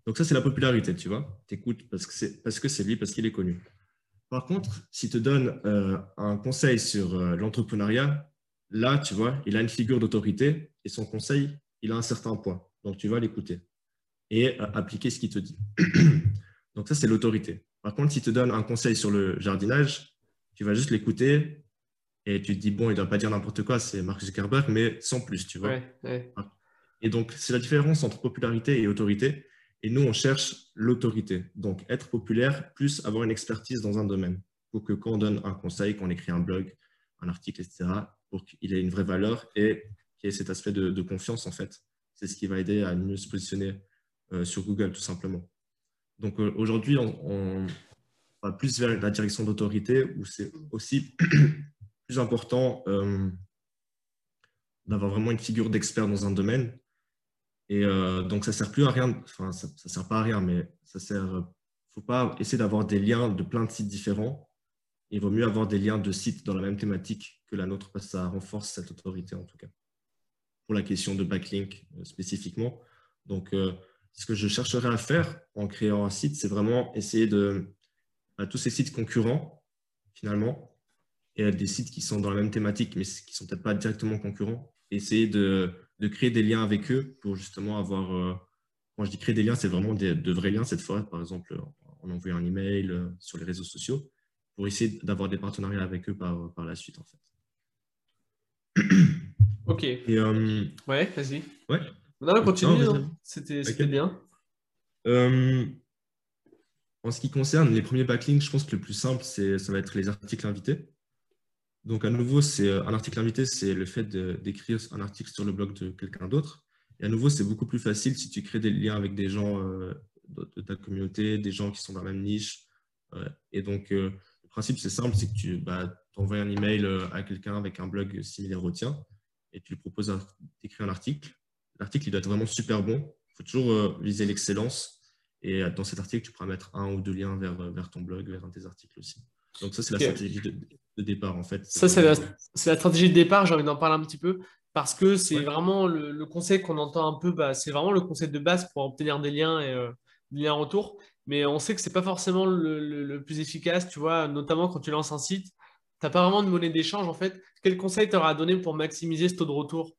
Donc ça, c'est la popularité, tu vois. Tu écoutes parce que c'est parce que c'est lui, parce qu'il est connu. Par contre, s'il te donne euh, un conseil sur euh, l'entrepreneuriat, là, tu vois, il a une figure d'autorité et son conseil, il a un certain poids. Donc, tu vas l'écouter et euh, appliquer ce qu'il te dit. Donc, ça, c'est l'autorité. Par contre, s'il te donne un conseil sur le jardinage, tu vas juste l'écouter et tu te dis, bon, il ne doit pas dire n'importe quoi, c'est Mark Zuckerberg, mais sans plus, tu vois. Ouais, ouais. Et donc, c'est la différence entre popularité et autorité. Et nous, on cherche l'autorité. Donc, être populaire plus avoir une expertise dans un domaine. Pour que quand on donne un conseil, qu'on écrit un blog, un article, etc., pour qu'il ait une vraie valeur et qu'il y ait cet aspect de, de confiance, en fait. C'est ce qui va aider à mieux se positionner sur Google, tout simplement. Donc, euh, aujourd'hui, on, va plus vers la direction d'autorité où c'est aussi plus important euh, d'avoir vraiment une figure d'expert dans un domaine et euh, donc, ça sert plus à rien, enfin, ça ne sert pas à rien, mais ça sert. Faut pas essayer d'avoir des liens de plein de sites différents. Il vaut mieux avoir des liens de sites dans la même thématique que la nôtre, parce que ça renforce cette autorité en tout cas. pour la question de backlink spécifiquement. Donc, ce que je chercherai à faire en créant un site, c'est vraiment essayer de à tous ces sites concurrents, finalement, et des sites qui sont dans la même thématique, mais qui ne sont peut-être pas directement concurrents, essayer de, de, créer des liens avec eux pour justement avoir. Euh, quand je dis créer des liens, c'est vraiment de vrais liens cette fois, par exemple, en envoyant un email euh, sur les réseaux sociaux, pour essayer d'avoir des partenariats avec eux par, par la suite, en fait. Ok. Euh, ouais, vas-y. Ouais. Non, continue, hein. c'était bien. En ce qui concerne les premiers backlinks, je pense que le plus simple, ça va être les articles invités. Donc, à nouveau, c'est un article invité, c'est le fait d'écrire un article sur le blog de quelqu'un d'autre. Et à nouveau, c'est beaucoup plus facile si tu crées des liens avec des gens euh, de ta communauté, des gens qui sont dans la même niche. et donc, euh, le principe, c'est simple, c'est que tu bah, envoies un email euh, à quelqu'un avec un blog similaire au tien et tu lui proposes d'écrire un article. L'article, il doit être vraiment super bon. Il faut toujours viser l'excellence. Et dans cet article, tu pourras mettre un ou deux liens vers, vers ton blog, vers un de tes articles aussi. Donc ça, c'est la stratégie de, départ, en fait. Ça, c'est la, stratégie de départ, j'ai envie d'en parler un petit peu, parce que c'est vraiment le, conseil qu'on entend un peu, bah, c'est vraiment le conseil de base pour obtenir des liens et euh, des liens retour. Mais on sait que ce n'est pas forcément le, plus efficace, tu vois, notamment quand tu lances un site. Tu n'as pas vraiment de monnaie d'échange, en fait. Quel conseil tu auras à donner pour maximiser ce taux de retour?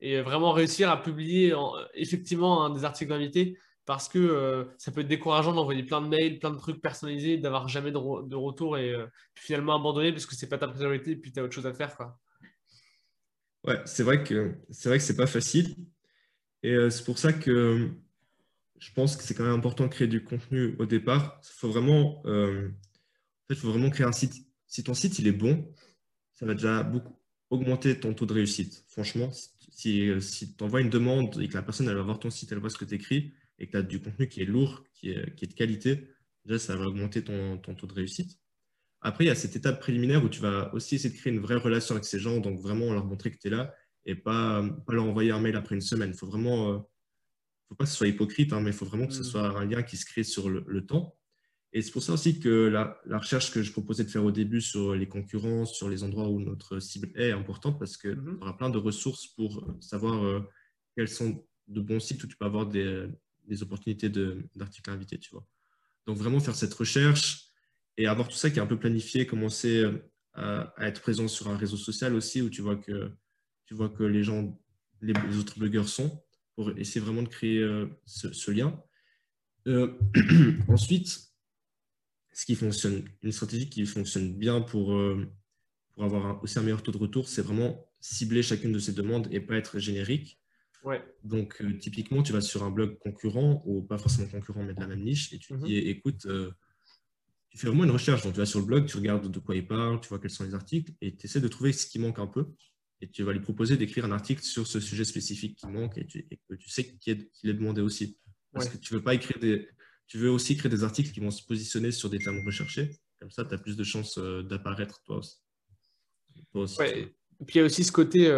Et vraiment réussir à publier effectivement des articles invités parce que euh, ça peut être décourageant d'envoyer plein de mails, plein de trucs personnalisés, d'avoir jamais de, retour et euh, finalement abandonner parce que c'est pas ta priorité et puis tu as autre chose à faire. Quoi. Ouais, c'est vrai que c'est vrai que c'est pas facile. Et euh, c'est pour ça que je pense que c'est quand même important de créer du contenu au départ. Il faut vraiment, en fait, faut vraiment créer un site. Si ton site il est bon, ça va déjà beaucoup augmenter ton taux de réussite. Franchement, si tu envoies une demande et que la personne elle va voir ton site, elle voit ce que tu écris, et que tu as du contenu qui est lourd, qui est, qui est de qualité, déjà, ça va augmenter ton, ton, taux de réussite. Après, il y a cette étape préliminaire où tu vas aussi essayer de créer une vraie relation avec ces gens, donc vraiment leur montrer que tu es là et pas, pas leur envoyer un mail après une semaine. Il faut vraiment, euh, faut pas que ce soit hypocrite, hein, mais il faut vraiment que ce mm. soit un lien qui se crée sur le, temps. Et c'est pour ça aussi que la, la, recherche que je proposais de faire au début sur les concurrents, sur les endroits où notre cible est importante parce que mm-hmm. tu auras plein de ressources pour savoir euh, quels sont de bons sites où tu peux avoir des, des opportunités d'articles invités, tu vois. Donc vraiment faire cette recherche et avoir tout ça qui est un peu planifié, commencer euh, à, être présent sur un réseau social aussi où tu vois que, tu vois que les gens, les, autres blogueurs sont, pour essayer vraiment de créer euh, ce, lien. Euh, ensuite, ce qui fonctionne, une stratégie qui fonctionne bien pour, pour avoir aussi un meilleur taux de retour, c'est vraiment cibler chacune de ces demandes et pas être générique. Donc, euh, typiquement, tu vas sur un blog concurrent, ou pas forcément concurrent, mais de la même niche, et tu mhm. dis, écoute, euh, tu fais vraiment une recherche. Donc, tu vas sur le blog, tu regardes de quoi il parle, tu vois quels sont les articles, et tu essaies de trouver ce qui manque un peu. Et tu vas lui proposer d'écrire un article sur ce sujet spécifique qui manque et, que tu sais qu'il est, demandé aussi. Parce que tu veux pas écrire des. Tu veux aussi créer des articles qui vont se positionner sur des termes recherchés? Comme ça, tu as plus de chances euh, d'apparaître toi aussi. Et puis il y a aussi ce côté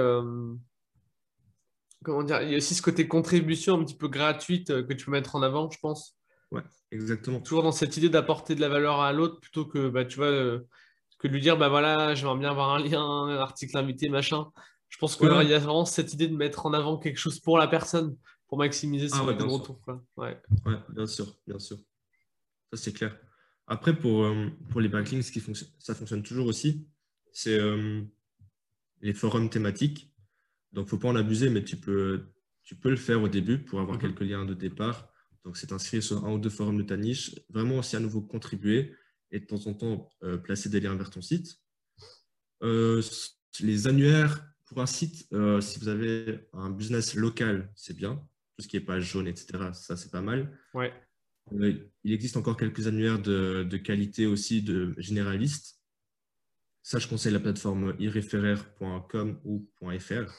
comment dire, il y a aussi ce côté contribution un petit peu gratuite euh, que tu peux mettre en avant, je pense. Ouais, exactement. Toujours dans cette idée d'apporter de la valeur à l'autre plutôt que, bah, tu vois, euh, que de lui dire, bah voilà, j'aimerais bien avoir un lien, un article invité, machin. Je pense qu'il y a vraiment cette idée de mettre en avant quelque chose pour la personne, pour maximiser ah son retour. Ouais. ouais, bien sûr, bien sûr. Ça, c'est clair. Après, pour, euh, pour les backlinks, ce qui fonctionne, ça fonctionne toujours aussi, c'est les forums thématiques. Donc, il ne faut pas en abuser, mais tu peux, tu peux le faire au début pour avoir mhm. quelques liens de départ. Donc, c'est inscrit sur un ou deux forums de ta niche. Vraiment aussi à nouveau contribuer et de temps en temps euh, placer des liens vers ton site. Euh, les annuaires pour un site, euh, si vous avez un business local, c'est bien. Ce qui est page jaune, etc., ça, c'est pas mal. Ouais. il existe encore quelques annuaires de, de qualité aussi de généralistes. Ça, je conseille la plateforme irréféraire.com ou .fr.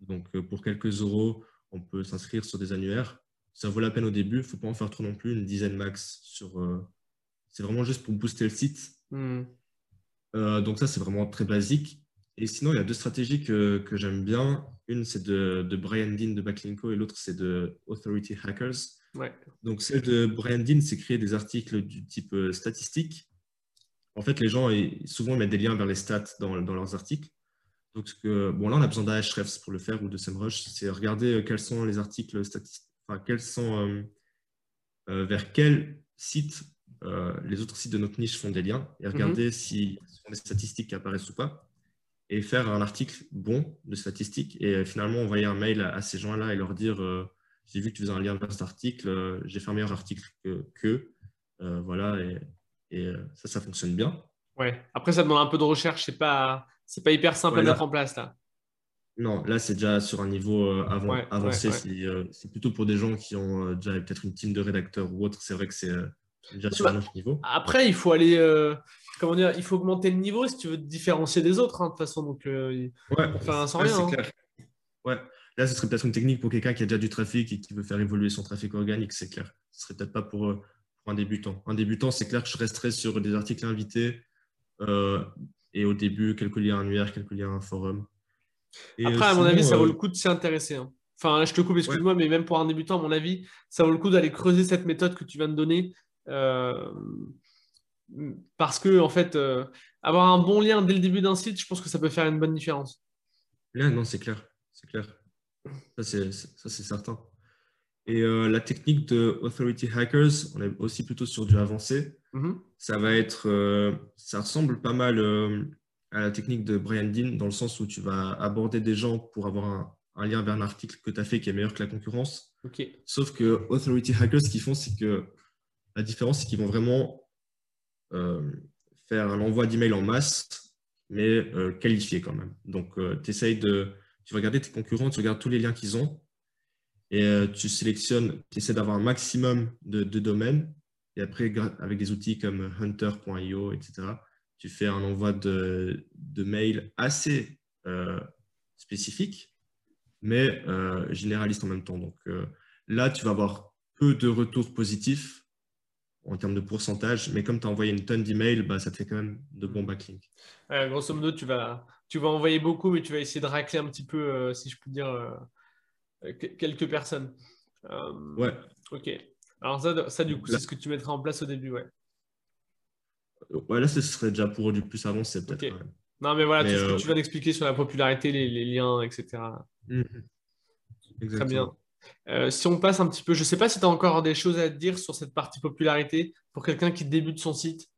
Donc, euh, pour quelques euros, on peut s'inscrire sur des annuaires. Ça vaut la peine au début, il ne faut pas en faire trop non plus, une dizaine max. Sur, euh, c'est vraiment juste pour booster le site. Hmm. Euh, donc ça, c'est vraiment très basique. Et sinon, il y a deux stratégies que, que j'aime bien. Une, c'est de, de, Brian Dean de Backlinko et l'autre, c'est de Authority Hackers. Ouais. Donc celle de Brian Dean, c'est créer des articles du type statistique. En fait, les gens, souvent, ils mettent des liens vers les stats dans, dans leurs articles. Donc, bon, là, on a besoin d'Ahrefs pour le faire ou de SEMrush. C'est regarder quels sont les articles statistiques, enfin, quels sont, vers quel site les autres sites de notre niche font des liens et regarder mhm. si ce sont des statistiques qui apparaissent ou pas et faire un article bon de statistiques et finalement envoyer un mail à, ces gens-là et leur dire j'ai vu que tu faisais un lien vers cet article, j'ai fait un meilleur article que, voilà, et, ça, ça fonctionne bien. Ouais. Après, ça demande un peu de recherche. C'est pas, c'est pas hyper simple à mettre en place là. Non, là, c'est déjà sur un niveau euh, avancé. Euh, c'est plutôt pour des gens qui ont euh, déjà peut-être une team de rédacteurs ou autre. C'est vrai que c'est niveau. Après, il faut aller. comment dire Il faut augmenter le niveau si tu veux te différencier des autres, hein, de toute façon. Donc, ouais, enfin, sans rien. Hein. Clair. Ouais. Là, ce serait peut-être une technique pour quelqu'un qui a déjà du trafic et qui veut faire évoluer son trafic organique, c'est clair. Ce serait peut-être pas pour, pour, un débutant. Un débutant, c'est clair que je resterais sur des articles invités euh, et au début, quelques liens annuaires, quelques liens un forum. Après, à mon avis, ça vaut le coup de s'y intéresser. Hein. Enfin, là, je te coupe, excuse-moi, mais même pour un débutant, à mon avis, ça vaut le coup d'aller creuser cette méthode que tu viens de donner. Euh, parce que, en fait, euh, avoir un bon lien dès le début d'un site, je pense que ça peut faire une bonne différence. Là, non, c'est clair. C'est clair. Ça, c'est certain. Et la technique de Authority Hackers, on est aussi plutôt sur du avancé. Mm-hmm. Ça va être, euh, ça ressemble pas mal euh, à la technique de Brian Dean dans le sens où tu vas aborder des gens pour avoir un, lien vers un article que tu as fait qui est meilleur que la concurrence. Sauf que Authority Hackers, ce qu'ils font, c'est que la différence, c'est qu'ils vont vraiment euh, faire un envoi d'email en masse, mais qualifié quand même. Donc, tu essayes de, tu vas regarder tes concurrents, tu regardes tous les liens qu'ils ont, et tu sélectionnes, tu essaies d'avoir un maximum de domaines et après, avec des outils comme hunter.io, etc., tu fais un envoi de, de mails assez euh, spécifique, mais euh, généraliste en même temps. Donc euh, là, tu vas avoir peu de retours positifs en termes de pourcentage, mais comme tu as envoyé une tonne d'emails, bah, ça te fait quand même de bons backlinks. grosso modo, tu vas, tu vas envoyer beaucoup, mais tu vas essayer de racler un petit peu, si je peux dire, quelques personnes. ouais. Ok. Alors ça, ça du coup, c'est ce que tu mettras en place au début, ouais. Ouais, là, ce serait déjà pour du plus avancé, peut-être. Non, mais voilà, tout ce que euh, tu viens d'expliquer sur la popularité, les, liens, etc. Mhm. Très bien. Euh, si on passe un petit peu, je ne sais pas si tu as encore des choses à dire sur cette partie popularité pour quelqu'un qui débute son site.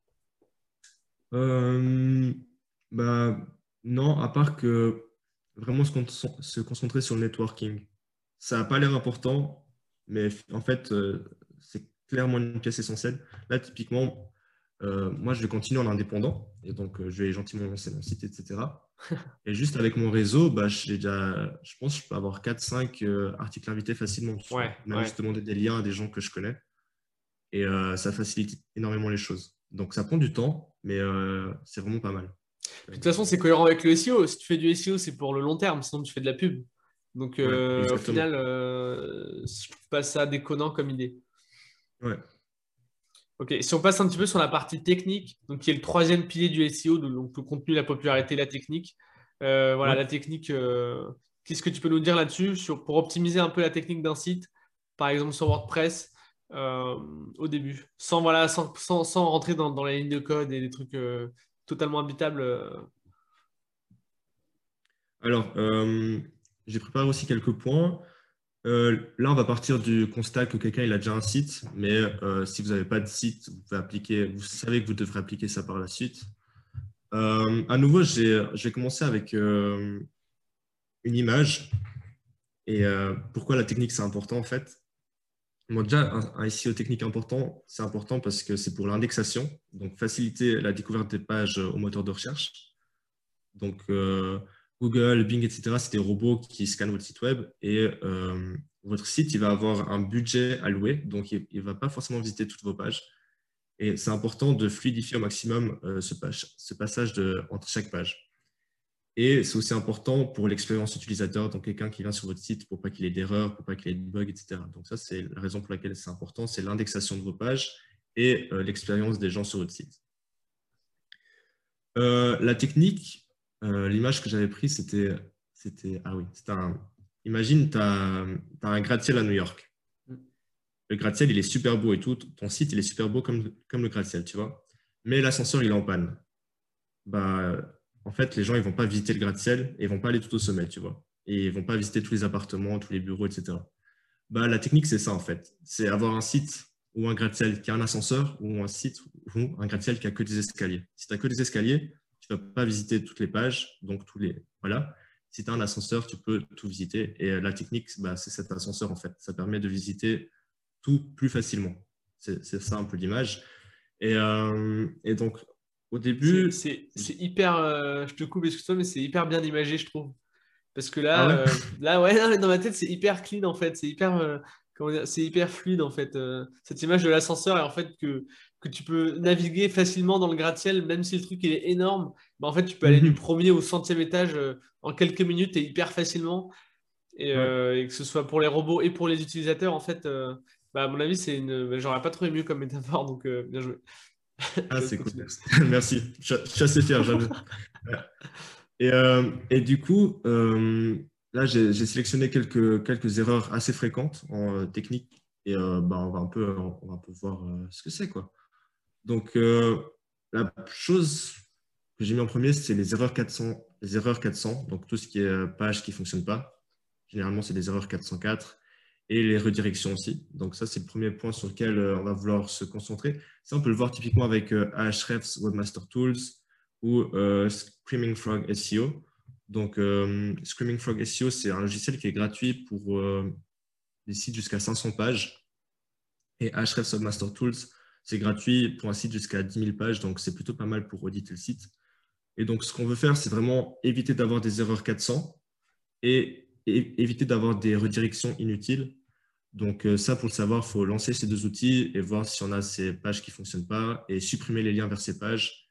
Euh, bah, non, à part que vraiment se, concentrer sur le networking. Ça n'a pas l'air important, mais en fait, c'est clairement une pièce essentielle. Là, typiquement, euh, moi, je vais continuer en indépendant et donc euh, je vais gentiment lancer mon site, etc. et juste avec mon réseau, bah, déjà, je pense que je peux avoir 4-5 euh, articles invités facilement. Ouais, Même juste demander des liens à des gens que je connais. Et ça facilite énormément les choses. Donc, ça prend du temps, mais c'est vraiment pas mal. De toute façon, c'est cohérent avec le SEO. Si tu fais du SEO, c'est pour le long terme, sinon tu fais de la pub. Donc, au final, je trouve pas ça déconnant comme idée. Ouais. Ok, si on passe un petit peu sur la partie technique, donc qui est le troisième pilier du SEO, donc le contenu, la popularité, la technique. Euh, voilà, la technique, euh, qu'est-ce que tu peux nous dire là-dessus pour optimiser un peu la technique d'un site, par exemple sur WordPress, euh, au début, sans, voilà, sans, sans, rentrer dans, dans, la ligne de code et des trucs totalement habitables Alors, j'ai préparé aussi quelques points. Euh, là, on va partir du constat que quelqu'un il a déjà un site, mais euh, si vous n'avez pas de site, vous, pouvez appliquer, vous savez que vous devrez appliquer ça par la suite. Euh, à nouveau, je vais commencer avec une image. Et pourquoi la technique, c'est important en fait? Déjà, un, SEO technique important, c'est important parce que c'est pour l'indexation, donc faciliter la découverte des pages au moteur de recherche. Donc, Google, Bing, etc., c'est des robots qui scannent votre site web et euh, votre site, il va avoir un budget alloué, donc il ne va pas forcément visiter toutes vos pages. Et c'est important de fluidifier au maximum euh, ce, passage entre chaque page. Et c'est aussi important pour l'expérience utilisateur, donc quelqu'un qui vient sur votre site pour pas qu'il ait d'erreurs, pour pas qu'il ait de bugs, etc. Donc ça, c'est la raison pour laquelle c'est important, c'est l'indexation de vos pages et euh, l'expérience des gens sur votre site. la technique, euh, l'image que j'avais prise, c'était, c'était, ah oui, c'était un, imagine, tu as, un gratte-ciel à New York. Le gratte-ciel, il est super beau et tout. Ton site, il est super beau comme, comme le gratte-ciel, tu vois. Mais l'ascenseur, il est en panne. Bah, en fait, les gens, ils vont pas visiter le gratte-ciel et ils vont pas aller tout au sommet, tu vois. Et ils vont pas visiter tous les appartements, tous les bureaux, etc. Bah, la technique, c'est ça, en fait. C'est avoir un site ou un gratte-ciel qui a un ascenseur ou un site ou un gratte-ciel qui a que des escaliers. Si tu n'as que des escaliers, tu ne vas pas visiter toutes les pages, donc tous les. Voilà. Si tu as un ascenseur, tu peux tout visiter. Et la technique, bah, c'est cet ascenseur, en fait. Ça permet de visiter tout plus facilement. C'est ça un peu l'image. Et, euh, et, donc, au début. C'est hyper. Euh, je te coupe, excuse-moi, mais c'est hyper bien imagé, je trouve. Parce que là, ah ouais, euh, là, ouais dans ma tête, c'est hyper clean en fait. C'est hyper, c'est hyper fluide en fait. cette image de l'ascenseur et en fait que, que tu peux naviguer facilement dans le gratte-ciel, même si le truc est énorme. Bah, en fait, tu peux aller du mhm. premier au centième étage en quelques minutes et hyper facilement. Et, et, que ce soit pour les robots et pour les utilisateurs, en fait, bah, à mon avis, c'est une. Bah, j'aurais pas trouvé mieux comme métaphore, donc bien joué. Ah, c'est cool. Merci. Je, suis assez fier, j'avoue. Et, euh, et, du coup, euh, là, j'ai sélectionné quelques, quelques erreurs assez fréquentes en euh, technique. Et bah, on, va un peu, on va un peu voir ce que c'est. quoi. Donc, la chose que j'ai mis en premier, c'est les erreurs 400. Les erreurs 400, donc tout ce qui est page qui ne fonctionne pas. Généralement, c'est des erreurs 404 et les redirections aussi. Donc ça, c'est le premier point sur lequel euh, on va vouloir se concentrer. Ça, on peut le voir typiquement avec euh, Ahrefs Webmaster Tools ou euh, Screaming Frog SEO. Donc, Screaming Frog SEO, c'est un logiciel qui est gratuit pour des sites jusqu'à 500 pages. Et Ahrefs Webmaster Tools, c'est gratuit pour un site jusqu'à 10 000 pages. Donc, c'est plutôt pas mal pour auditer le site. Et donc, ce qu'on veut faire, c'est vraiment éviter d'avoir des erreurs 400 et éviter d'avoir des redirections inutiles. Donc euh, ça, pour le savoir, il faut lancer ces deux outils et voir si on a ces pages qui ne fonctionnent pas et supprimer les liens vers ces pages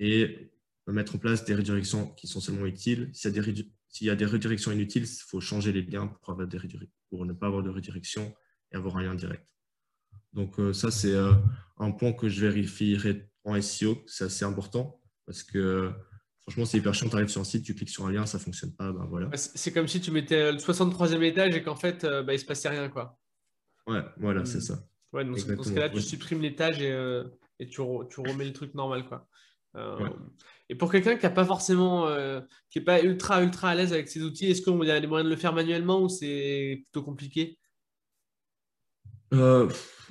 et mettre en place des redirections qui sont seulement utiles. S'il y a des, redirections inutiles, il faut changer les liens pour ne pas avoir de redirection et avoir un lien direct. Donc euh, ça, c'est euh, un point que je vérifierai en SEO. C'est assez important parce que Franchement, c'est hyper chiant. Tu arrives sur un site, tu cliques sur un lien, ça ne fonctionne pas. Ben voilà. C'est comme si tu mettais le 63e étage et qu'en fait, euh, bah, il ne se passait rien. Quoi. Ouais, voilà, c'est ça. Ouais, dans ce cas-là, tu supprimes l'étage et, euh, et tu, tu, remets le truc normal. Quoi. Euh, et pour quelqu'un qui n'est pas forcément, qui est pas ultra, ultra à l'aise avec ces outils, est-ce qu'il y a des moyens de le faire manuellement ou c'est plutôt compliqué?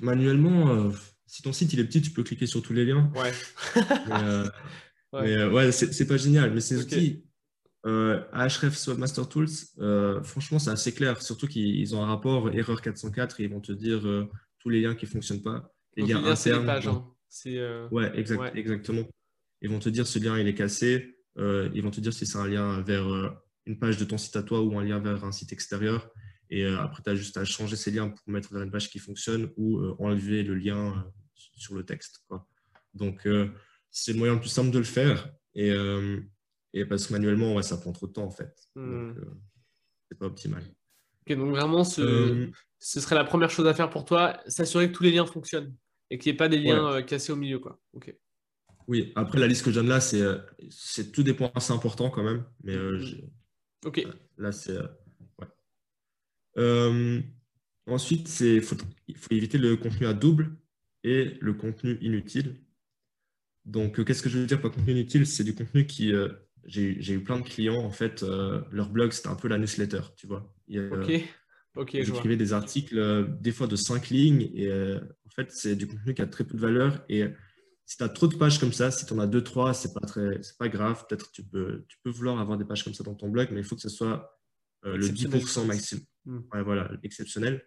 Manuellement, si ton site il est petit, tu peux cliquer sur tous les liens. Ouais. Ouais. Mais euh, ouais, c'est pas génial. Mais ces outils, euh, Ahrefs Webmaster Tools, euh, franchement, c'est assez clair. Surtout qu'ils ont un rapport erreur 404 et ils vont te dire euh, tous les liens qui ne fonctionnent pas. Les liens internes. Pages, hein. Ouais, exact, exactement. Ils vont te dire ce lien il est cassé. ils vont te dire si c'est un lien vers une page de ton site à toi ou un lien vers un site extérieur. Et après, tu as juste à changer ces liens pour mettre vers une page qui fonctionne ou enlever le lien sur le texte. Quoi. Donc, c'est le moyen le plus simple de le faire. Et, euh, et parce que manuellement, ouais, ça prend trop de temps en fait. Hmm. Donc, euh, c'est pas optimal. Ok, donc vraiment, ce, euh, ce, serait la première chose à faire pour toi, s'assurer que tous les liens fonctionnent et qu'il n'y ait pas des liens cassés au milieu. Quoi. Ok. Oui, après la liste que je donne là, c'est, c'est tous des points assez importants quand même. Mais hmm. ok. Là, c'est. Ouais. ensuite, il faut, éviter le contenu à double et le contenu inutile. Donc, euh, qu'est-ce que je veux dire par contenu inutile? C'est du contenu qui. Euh, j'ai eu plein de clients, en fait, euh, leur blog, c'était un peu la newsletter, tu vois. ok, ok. J'écrivais des articles, des fois de cinq lignes, et en fait, c'est du contenu qui a très peu de valeur. Et si tu as trop de pages comme ça, si tu en as deux, trois, c'est pas, très, pas grave. Peut-être tu peux, tu peux vouloir avoir des pages comme ça dans ton blog, mais il faut que ce soit le 10% maximum. Voilà, exceptionnel.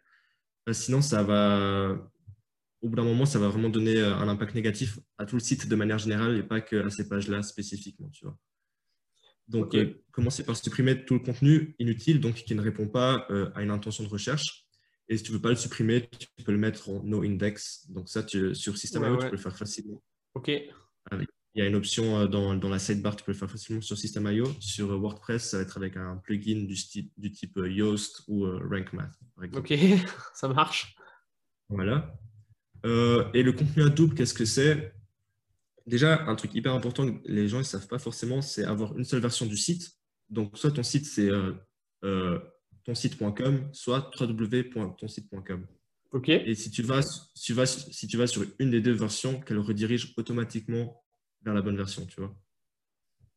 sinon, ça va au bout d'un moment, ça va vraiment donner euh, un impact négatif à tout le site de manière générale et pas qu'à ces pages-là spécifiquement. Tu vois. Donc, euh, commencer par supprimer tout le contenu inutile, donc qui ne répond pas euh, à une intention de recherche. Et si tu ne veux pas le supprimer, tu peux le mettre en no index. Donc, ça, tu, sur System.io, tu peux le faire facilement. OK. Il y a une option dans, dans, la sidebar, tu peux le faire facilement sur System.io. Sur WordPress, ça va être avec un plugin du, du type Yoast ou Rank Math, par. OK, ça marche. Voilà. Euh, et le contenu à double, qu'est-ce que c'est? Déjà, un truc hyper important que les gens ne savent pas forcément, c'est avoir une seule version du site. Donc, soit ton site, c'est euh, euh, tonsite.com, soit www.tonsite.com. OK. Et si tu, vas, tu vas, si tu vas sur une des deux versions, qu'elle redirige automatiquement vers la bonne version, tu vois.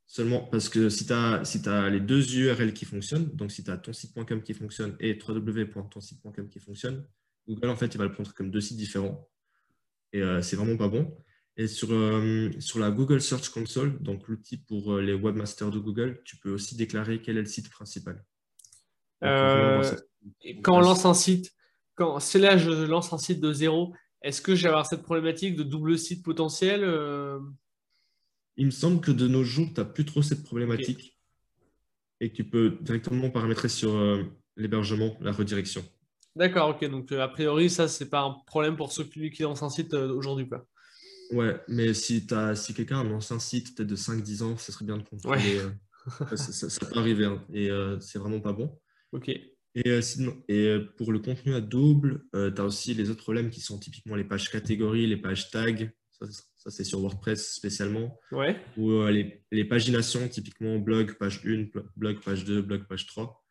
Seulement parce que si tu as, si les deux URL qui fonctionnent, donc si tu as ton site.com qui fonctionne et www.tonsite.com qui fonctionne, Google, en fait, il va le prendre comme deux sites différents. Et euh, c'est vraiment pas bon. Et sur, euh, sur la Google Search Console, donc l'outil pour euh, les webmasters de Google, tu peux aussi déclarer quel est le site principal. quand on lance un site, quand c'est là je lance un site de zéro, est-ce que j'ai avoir cette problématique de double site potentiel il me semble que de nos jours, tu n'as plus trop cette problématique et que tu peux directement paramétrer sur euh, l'hébergement, la redirection. D'accord, ok. Donc, euh, a priori, ça, c'est pas un problème pour ceux qui lancent un site euh, aujourd'hui. Quoi. Ouais, mais si, si quelqu'un lance un site peut-être de 5-10 ans, ça serait bien de contrôler. ça, peut arriver hein, et c'est vraiment pas bon. Ok. Et, sinon, et pour le contenu à double, tu as aussi les autres problèmes qui sont typiquement les pages catégories, les pages tags. Ça, ça, c'est sur WordPress spécialement. Ouais. Ou euh, les, les, paginations, typiquement blog, page 1, blog, page 2, blog, page 3.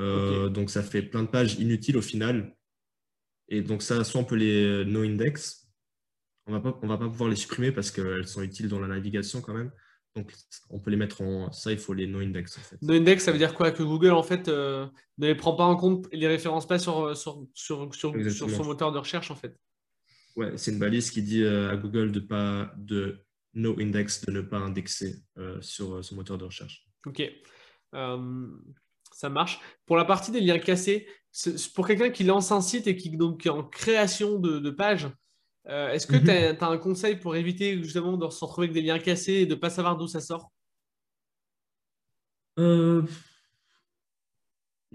Euh, donc, ça fait plein de pages inutiles au final. Et donc, ça, soit on peut les euh, no-index. On ne va pas pouvoir les supprimer parce qu'elles sont utiles dans la navigation quand même. Donc, on peut les mettre en. Ça, il faut les no-index. En fait. No-index, ça veut dire quoi? Que Google, en fait, ne les prend pas en compte et les référence pas sur, sur, sur, sur, sur son moteur de recherche, en fait. Ouais, c'est une balise qui dit euh, à Google de pas de no index, de ne pas indexer euh, sur euh, son moteur de recherche. Ok, ça marche. Pour la partie des liens cassés, pour quelqu'un qui lance un site et qui donc est en création de, de page, est-ce que mhm. tu as, un conseil pour éviter justement de se retrouver avec des liens cassés et de ne pas savoir d'où ça sort?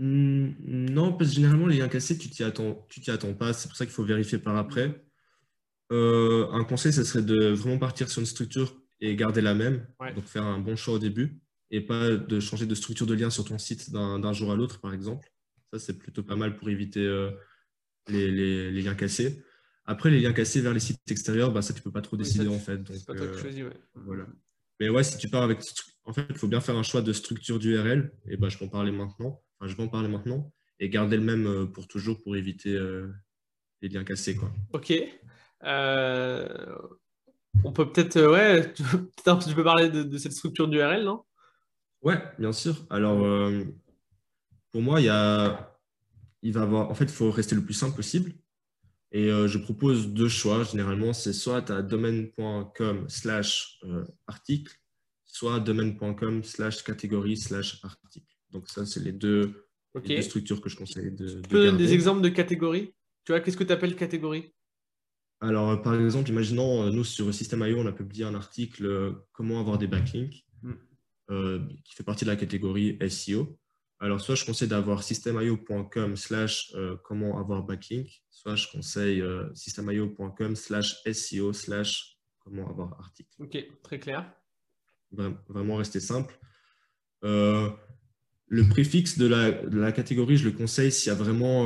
Non, parce que généralement, les liens cassés, tu t'y attends, tu t'y attends pas. C'est pour ça qu'il faut vérifier par après. Euh, un conseil, ce serait de vraiment partir sur une structure et garder la même. Donc faire un bon choix au début et pas de changer de structure de lien sur ton site d'un jour à l'autre, par exemple. Ça, c'est plutôt pas mal pour éviter euh, les, liens cassés. Après, les liens cassés vers les sites extérieurs, bah, ça, tu peux pas trop décider en fait. Donc, pas toi euh, choisis, Voilà. Mais ouais, si tu pars avec. En fait, il faut bien faire un choix de structure d'URL. Et bah, je vais en parler maintenant. Enfin, je vais en parler maintenant. Et garder le même pour toujours pour éviter les liens cassés. Quoi. Ok. Euh, on peut peut-être, euh, ouais, tu, tu peux parler de, cette structure d'URL, non? Ouais, bien sûr. Alors, euh, pour moi, il, y a, il va avoir, en fait, il faut rester le plus simple possible. Et je propose deux choix. Généralement, c'est soit à domaine.com slash article, soit domaine.com slash catégorie slash article. Donc ça, c'est les deux, structures que je conseille de. Tu peux donner des exemples de catégories? Tu vois, qu'est-ce que tu appelles catégorie? Alors, euh, par exemple, imaginons, euh, nous, sur System.io, on a publié un article euh, Comment avoir des backlinks, mm. qui fait partie de la catégorie SEO. Alors, soit je conseille d'avoir systemio.com slash comment avoir backlink, soit je conseille systemio.com slash SEO slash comment avoir article. Ok, très clair. Vraiment rester simple. le préfixe de la, de la, catégorie, je le conseille s'il y a vraiment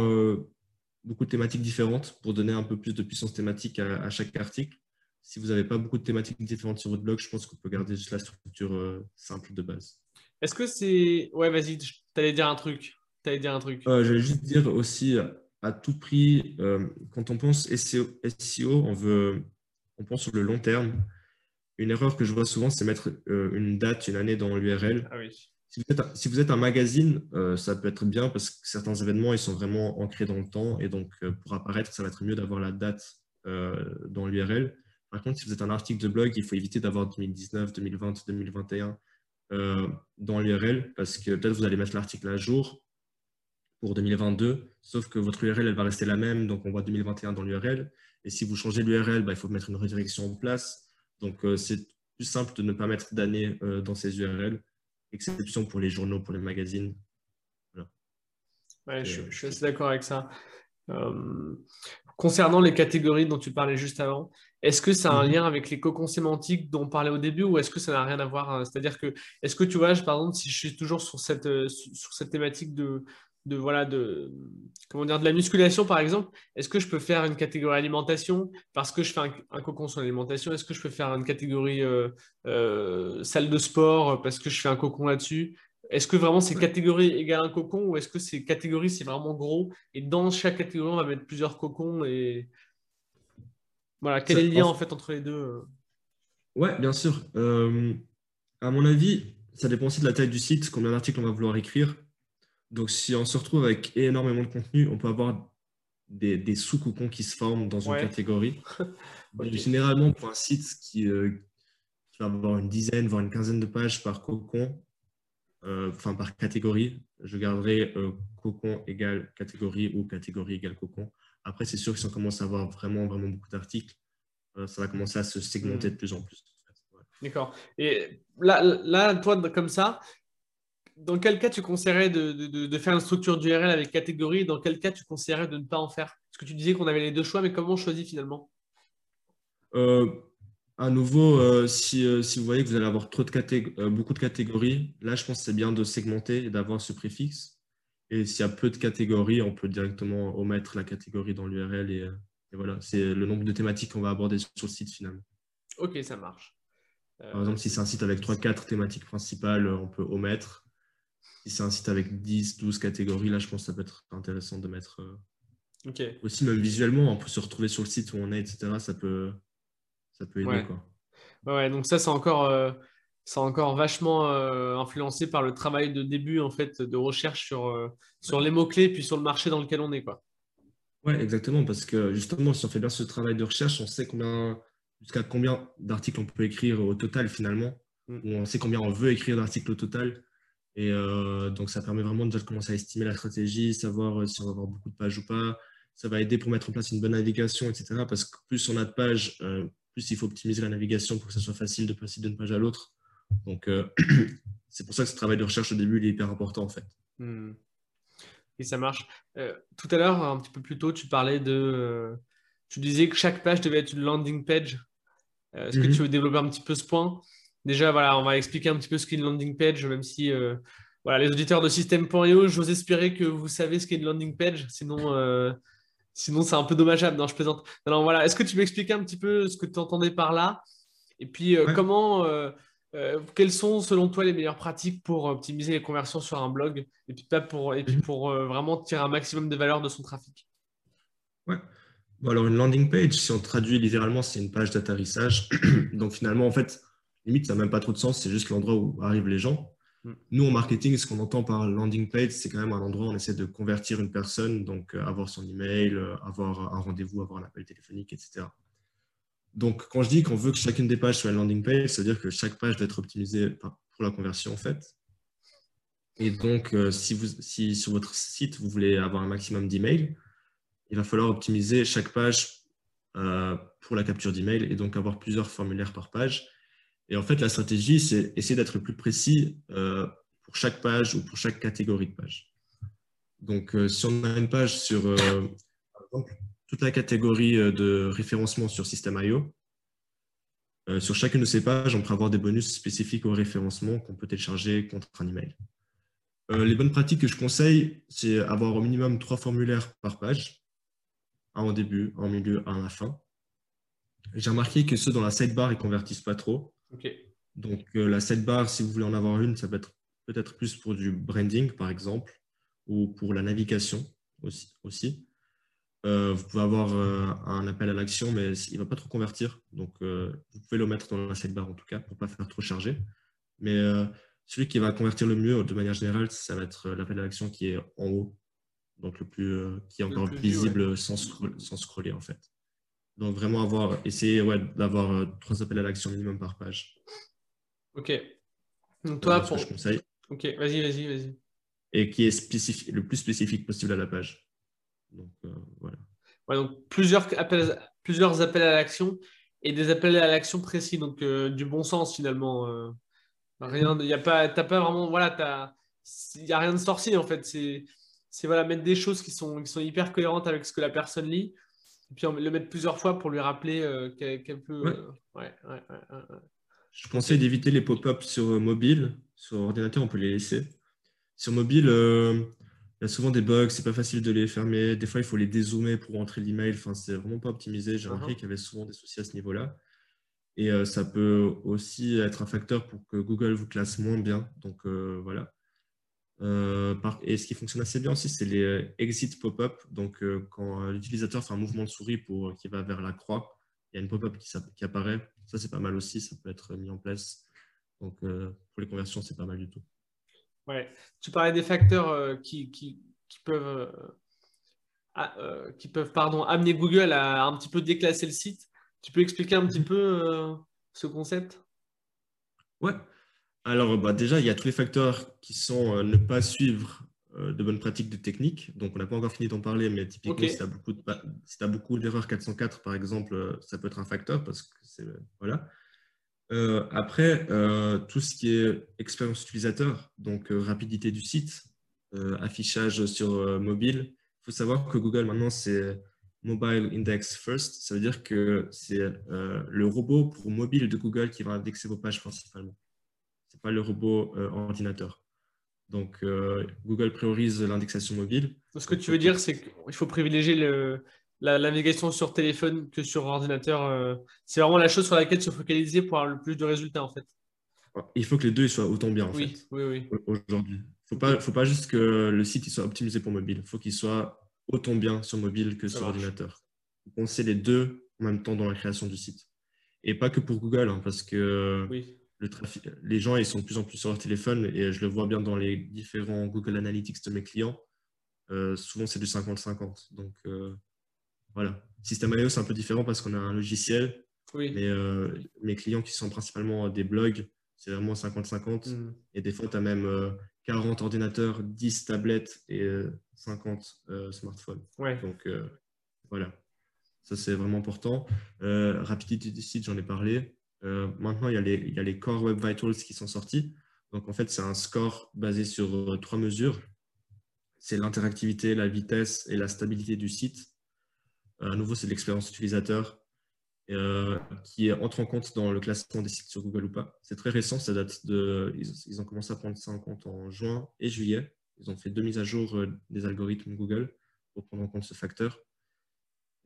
beaucoup de thématiques différentes pour donner un peu plus de puissance thématique à, chaque article. Si vous n'avez pas beaucoup de thématiques différentes sur votre blog, je pense qu'on peut garder juste la structure euh, simple de base. Est-ce que c'est... Ouais, vas-y, tu allais dire un truc. Tu dire un truc. Euh, je vais juste dire aussi, à tout prix, euh, quand on pense SEO, SEO, on, veut, on pense sur le long terme. Une erreur que je vois souvent, c'est mettre une date, une année dans l'URL. Ah oui. Si vous êtes un, magazine, euh, ça peut être bien parce que certains événements, ils sont vraiment ancrés dans le temps et donc euh, pour apparaître, ça va être mieux d'avoir la date euh, dans l'URL. Par contre, si vous êtes un article de blog, il faut éviter d'avoir 2019, 2020, 2021 dans l'URL parce que peut-être vous allez mettre l'article à jour pour 2022, sauf que votre URL, elle va rester la même, donc on voit 2021 dans l'URL. Et si vous changez l'URL, bah, il faut mettre une redirection en place. Donc, c'est plus simple de ne pas mettre d'année dans ces URL exception pour les journaux, pour les magazines. je, suis assez d'accord avec ça. Euh, concernant les catégories dont tu parlais juste avant, est-ce que ça a un mhm. lien avec les cocons sémantiques dont on parlait au début ou est-ce que ça n'a rien à voir hein? C'est-à-dire que, est-ce que tu vois, par exemple, si je suis toujours sur cette, euh, sur cette thématique de, de voilà de comment dire de la musculation par exemple est-ce que je peux faire une catégorie alimentation parce que je fais un, cocon sur l'alimentation? Est-ce que je peux faire une catégorie euh, euh, salle de sport parce que je fais un cocon là-dessus? Est-ce que vraiment c'est catégorie égale un cocon ou est-ce que c'est catégorie c'est vraiment gros et dans chaque catégorie on va mettre plusieurs cocons et voilà quel est le lien en fait entre les deux ouais bien sûr. À mon avis, ça dépend aussi de la taille du site, combien d'articles on va vouloir écrire. Donc, si on se retrouve avec énormément de contenu, on peut avoir des, sous-cocons qui se forment dans une catégorie. Généralement, pour un site qui, euh, qui, va avoir une dizaine, voire une quinzaine de pages par cocon, euh, enfin par catégorie, je garderai euh, cocon égale catégorie ou catégorie égale cocon. Après, c'est sûr que si on commence à avoir vraiment, vraiment beaucoup d'articles, ça va commencer à se segmenter hmm. de plus en plus. D'accord. Et là, là, toi, comme ça, dans quel cas tu conseillerais de, faire une structure d'URL avec catégorie? Dans quel cas tu conseillerais de ne pas en faire? Parce que tu disais qu'on avait les deux choix, mais comment on choisit finalement? Euh, À nouveau, euh, si, euh, si, vous voyez que vous allez avoir trop de beaucoup de catégories, là, je pense que c'est bien de segmenter et d'avoir ce préfixe. Et s'il y a peu de catégories, on peut directement omettre la catégorie dans l'URL. Et, et, voilà, c'est le nombre de thématiques qu'on va aborder sur le site finalement. Ok, ça marche. Par exemple, si c'est un site avec 3-4 thématiques principales, on peut omettre si c'est un site avec 10, 12 catégories, là, je pense que ça peut être intéressant de mettre. Euh, aussi, même visuellement, on peut se retrouver sur le site où on est, etc. Ça peut, ça peut aider. Ouais. Quoi. Ouais, donc ça, c'est encore, euh, encore vachement euh, influencé par le travail de début, en fait, de recherche sur, sur les mots-clés, puis sur le marché dans lequel on est. Quoi. Ouais, exactement, parce que justement, si on fait bien ce travail de recherche, on sait combien, jusqu'à combien d'articles on peut écrire au total finalement, mm. ou on sait combien on veut écrire d'articles au total. Et euh, donc, ça permet vraiment de commencer à estimer la stratégie, savoir euh, si on va avoir beaucoup de pages ou pas. Ça va aider pour mettre en place une bonne navigation, etc. Parce que plus on a de pages, euh, plus il faut optimiser la navigation pour que ça soit facile de passer d'une page à l'autre. Donc, c'est pour ça que ce travail de recherche au début il est hyper important, en fait. Hmm. Et ça marche. tout à l'heure, un petit peu plus tôt, tu parlais de... tu disais que chaque page devait être une landing page. Est-ce que mhm. tu veux développer un petit peu ce point? Déjà, voilà, on va expliquer un petit peu ce qu'est une landing page, même si euh, voilà, les auditeurs de System.io, j'ose espérer que vous savez ce qu'est une landing page, sinon, euh, sinon c'est un peu dommageable. Non, je plaisante. Alors voilà, est-ce que tu peux expliquer un petit peu ce que tu entendais par là? Et puis, euh, comment, quelles sont selon toi les meilleures pratiques pour optimiser les conversions sur un blog et puis, pas pour, et puis pour vraiment tirer un maximum de valeur de son trafic? Ouais. Bon, alors, une landing page, si on traduit littéralement, c'est une page d'atterrissage. Donc, finalement, en fait, limite, ça n'a même pas trop de sens, c'est juste l'endroit où arrivent les gens. Hmm. Nous, en marketing, ce qu'on entend par landing page, c'est quand même un endroit où on essaie de convertir une personne, donc euh, avoir son email, euh, avoir un rendez-vous, avoir un appel téléphonique, etc. Donc, quand je dis qu'on veut que chacune des pages soit une landing page, c'est-à-dire que chaque page doit être optimisée pour la conversion, en fait. Et donc, euh, si, vous, si sur votre site, vous voulez avoir un maximum d'emails, il va falloir optimiser chaque page pour la capture d'email et donc avoir plusieurs formulaires par page. Et en fait, la stratégie, c'est essayer d'être plus précis euh, pour chaque page ou pour chaque catégorie de page. Donc, euh, si on a une page sur, euh, par exemple, toute la catégorie de référencement sur System.io, sur chacune de ces pages, on peut avoir des bonus spécifiques au référencement qu'on peut télécharger contre un email. les bonnes pratiques que je conseille, c'est avoir au minimum trois formulaires par page, un au début, un au milieu, un à la fin. J'ai remarqué que ceux dans la sidebar, ils convertissent pas trop. Donc, euh, la sidebar, si vous voulez en avoir une, ça peut être peut-être plus pour du branding, par exemple, ou pour la navigation aussi. aussi. Euh, vous pouvez avoir euh, un appel à l'action, mais il ne va pas trop convertir. Donc, vous pouvez le mettre dans la sidebar en tout cas, pour ne pas faire trop charger. Mais celui qui va convertir le mieux, de manière générale, ça va être l'appel à l'action qui est en haut, donc le plus, qui est encore visible sans, sans scroller en fait. Donc, vraiment avoir, essayer ouais, d'avoir euh, trois appels à l'action minimum par page. Ok. Donc, toi, pour... je conseille. Ok, vas-y, vas-y, vas-y. Et qui est le plus spécifique possible à la page. Donc, euh, voilà. Ouais, donc, plusieurs appels, plusieurs appels à l'action et des appels à l'action précis. Donc, euh, du bon sens, finalement. rien, il a pas, t'as pas vraiment, voilà, il n'y a rien de sorcier, en fait. C'est, c'est voilà, mettre des choses qui sont, qui sont hyper cohérentes avec ce que la personne lit puis on le mettre plusieurs fois pour lui rappeler euh, qu'elle peut. Ouais. Euh, je conseille d'éviter les pop-up sur euh, mobile. Sur ordinateur, on peut les laisser. Sur mobile, il y a souvent des bugs, c'est pas facile de les fermer. Des fois, il faut les dézoomer pour entrer l'email. Enfin, c'est vraiment pas optimisé. J'ai remarqué uh-huh. qu'il y avait souvent des soucis à ce niveau-là. Et ça peut aussi être un facteur pour que Google vous classe moins bien. Donc voilà. Euh, et ce qui fonctionne assez bien aussi, c'est les euh, exit pop-up. Donc, euh, quand l'utilisateur fait un mouvement de souris pour, qui va vers la croix, il y a une pop-up qui, qui, apparaît. Ça, c'est pas mal aussi. Ça peut être mis en place. Donc, pour les conversions, c'est pas mal du tout. Ouais. Tu parlais des facteurs qui, qui, qui, peuvent, qui peuvent pardon, amener Google à un petit peu déclasser le site. Tu peux expliquer un petit mhm. peu ce concept? Ouais. Alors, bah, déjà, il y a tous les facteurs qui sont ne pas suivre euh, de bonnes pratiques de technique. Donc, on n'a pas encore fini d'en parler, mais typiquement, si tu as beaucoup, si beaucoup d'erreurs 404, par exemple, euh, ça peut être un facteur parce que c'est. Voilà. Euh, après, tout ce qui est expérience utilisateur, donc rapidité du site, affichage sur mobile, il faut savoir que Google maintenant c'est Mobile Index First. Ça veut dire que c'est le robot pour mobile de Google qui va indexer vos pages principalement. Pas le robot ordinateur. Donc, euh, Google priorise l'indexation mobile. Ce que tu veux dire, c'est qu'il faut privilégier la, navigation sur téléphone que sur ordinateur. Euh, c'est vraiment la chose sur laquelle se focaliser pour avoir le plus de résultats, en fait. Il faut que les deux soient autant bien, en oui, fait. Oui, oui. Aujourd'hui. Il ne faut pas juste que le site soit optimisé pour mobile. Il faut qu'il soit autant bien sur mobile que sur ordinateur. Pensez les deux en même temps dans la création du site. Et pas que pour Google, hein, parce que oui les gens ils sont de plus en plus sur leur téléphone et je le vois bien dans les différents Google Analytics de mes clients. Euh, souvent, c'est du 50-50. Donc, euh, voilà. Système IO, c'est un peu différent parce qu'on a un logiciel. Mais euh, mes clients qui sont principalement des blogs, c'est vraiment 50-50. Mm. Et des fois, tu as même 40 ordinateurs, 10 tablettes et 50 smartphones. Donc, voilà. Ça, c'est vraiment important. rapidité du site, j'en ai parlé. Euh, maintenant, il y, a les, Core Web Vitals qui sont sortis. Donc, en fait, c'est un score basé sur euh, trois mesures. C'est l'interactivité, la vitesse et la stabilité du site. Euh, à nouveau, c'est l'expérience utilisateur qui entre en compte dans le classement des sites sur Google ou pas. C'est très récent, ça date de. Ils, ont commencé à prendre ça en compte en juin et juillet. Ils ont fait deux mises à jour des algorithmes Google pour prendre en compte ce facteur.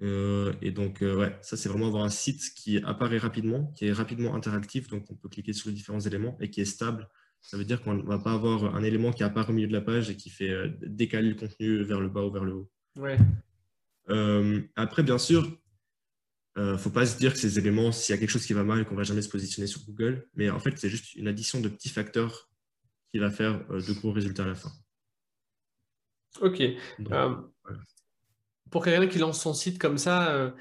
Euh, et donc, euh, ouais, ça, c'est vraiment avoir un site qui apparaît rapidement, qui est rapidement interactif, donc on peut cliquer sur les différents éléments et qui est stable. Ça veut dire qu'on ne va pas avoir un élément qui apparaît au milieu de la page et qui fait euh, décaler le contenu vers le bas ou vers le haut. Ouais. après, bien sûr, il ne faut pas se dire que ces éléments, s'il y a quelque chose qui va mal, qu'on ne va jamais se positionner sur Google. Mais en fait, c'est juste une addition de petits facteurs qui va faire de gros résultats à la fin. Ok pour quelqu'un qui lance son site comme ça, euh,